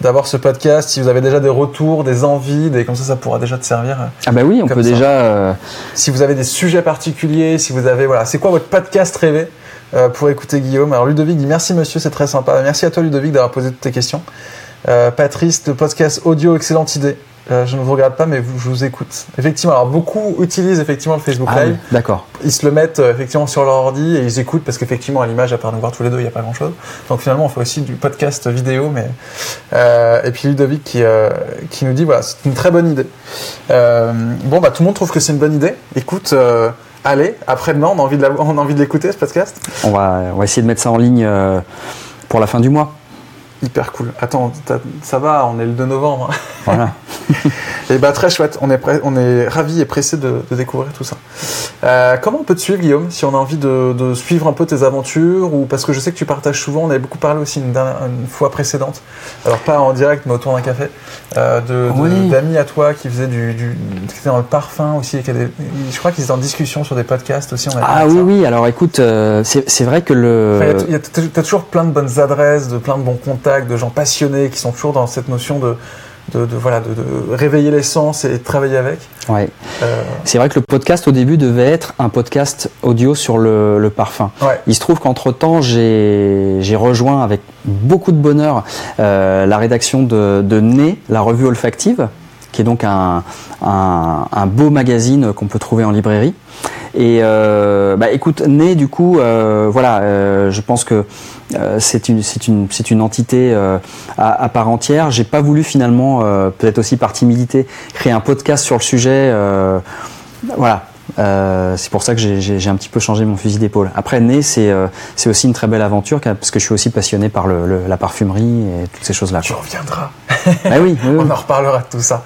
d'avoir ce podcast, si vous avez déjà des retours, des envies, des comme ça, ça pourra déjà te servir. euh, Ah bah oui, on peut ça. déjà... euh, Si vous avez des sujets particuliers, si vous avez voilà, c'est quoi votre podcast rêvé euh, pour écouter Guillaume? Alors Ludovic dit merci monsieur, c'est très sympa. Merci à toi Ludovic d'avoir posé toutes tes questions. Euh, Patrice, le podcast audio, excellente idée. Euh, je ne vous regarde pas, mais vous- je vous écoute. Effectivement, alors beaucoup utilisent effectivement le Facebook ah Live. oui, D'accord. Ils se le mettent euh, effectivement sur leur ordi et ils écoutent parce qu'effectivement à l'image, à part nous voir tous les deux, il n'y a pas grand chose. Donc finalement, on fait aussi du podcast vidéo. Mais euh, et puis Ludovic qui qui nous dit voilà, c'est une très bonne idée. Bon bah tout le monde trouve que c'est une bonne idée. Écoute, allez, après-demain, on a envie de la- on a envie de l'écouter ce podcast. On va, on va essayer de mettre ça en ligne pour la fin du mois. Hyper cool. Attends, ça va, on est le 2 novembre. hein. Voilà. Et bah très chouette, on est, on est ravis et pressés de, de découvrir tout ça. Euh, comment on peut te suivre Guillaume si on a envie de, de suivre un peu tes aventures ou parce que je sais que tu partages souvent, on avait beaucoup parlé aussi une, fois précédente, alors pas en direct mais autour d'un café, euh, de, Oui. d'amis à toi qui faisaient du, du qui étaient dans le parfum aussi, qui je crois qu'ils étaient en discussion sur des podcasts aussi. On Ah oui, ça. oui, alors écoute, euh, c'est vrai que le... Enfin, il y a- il y a- t'as t'as toujours plein de bonnes adresses, de plein de bons contacts, de gens passionnés qui sont toujours dans cette notion de, de, de, voilà, de, de réveiller les sens et de travailler avec. Ouais. Euh, C'est vrai que le podcast au début devait être un podcast audio sur le, le parfum. ouais. Il se trouve qu'entre-temps, j'ai j'ai rejoint avec beaucoup de bonheur euh, la rédaction de, de Nez, la revue olfactive, qui est donc un, un, un beau magazine qu'on peut trouver en librairie. Et euh, bah, écoute, Nez, du coup, voilà, je pense que c'est une, c'est une, c'est une entité euh, à, à part entière. J'ai pas voulu finalement, euh, peut-être aussi par timidité, créer un podcast sur le sujet. euh, voilà. Euh, c'est pour ça que j'ai- un petit peu changé mon fusil d'épaule. Après, Né, c'est euh, c'est aussi une très belle aventure parce que je suis aussi passionné par le, le- la parfumerie et toutes ces choses-là. Tu reviendras. Ah oui, on en reparlera de tout ça.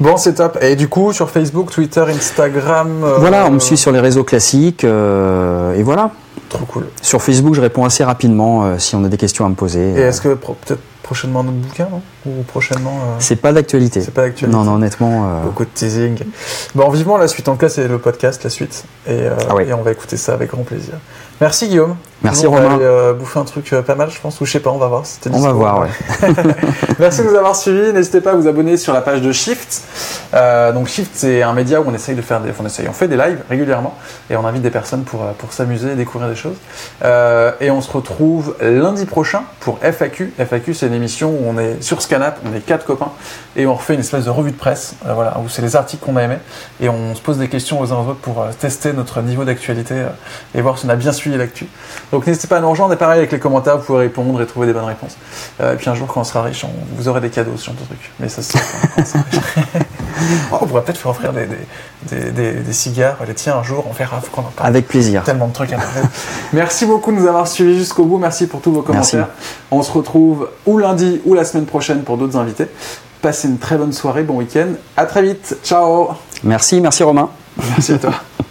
Bon, c'est top. Et du coup, sur Facebook, Twitter, Instagram. euh, Voilà, on me suit sur les réseaux classiques et voilà. Trop cool. Sur Facebook, je réponds assez rapidement si on a des questions à me poser. Et est-ce que peut-être prochainement notre bouquin, non Ou prochainement. euh, C'est pas d'actualité. C'est pas d'actualité. Non, non, honnêtement. euh, Beaucoup de teasing. Bon, vivement la suite. En tout cas, c'est le podcast, la suite. Et, euh, Ah et on va écouter ça avec grand plaisir. Merci Guillaume. Merci, Nous, on va Romain. aller, euh, bouffer un truc euh, pas mal, je pense. Ou je sais pas, on va voir. si On va voir, ouais. Merci de nous avoir suivis. N'hésitez pas à vous abonner sur la page de Shift. Euh, donc Shift, c'est un média où on essaye de faire des, on essaye, on fait des lives régulièrement et on invite des personnes pour euh, pour s'amuser, et découvrir des choses. Euh, et on se retrouve lundi prochain pour FAQ. FAQ, c'est une émission où on est sur Scanap, on est quatre copains et on refait une espèce de revue de presse. euh, voilà, où c'est les articles qu'on a aimés et on se pose des questions aux uns aux autres pour tester notre niveau d'actualité et voir si on a bien suivi l'actu. Donc n'hésitez pas à nous rejoindre et pareil avec les commentaires, vous pouvez répondre et trouver des bonnes réponses. Euh, et puis un jour quand on sera riche, on, vous aurez des cadeaux, ce genre de trucs. Mais ça, c'est quand on sera riche. Oh, on pourrait peut-être faire offrir des, des, des, des- cigares. Les tiens, un jour, on verra, faut qu'on en parle. Avec plaisir. Tellement de trucs à parler. Merci beaucoup de nous avoir suivis jusqu'au bout. Merci pour tous vos Merci. commentaires. On se retrouve ou lundi ou la semaine prochaine pour d'autres invités. Passez une très bonne soirée, bon week-end. À très vite. Ciao. Merci, merci Romain. Merci à toi.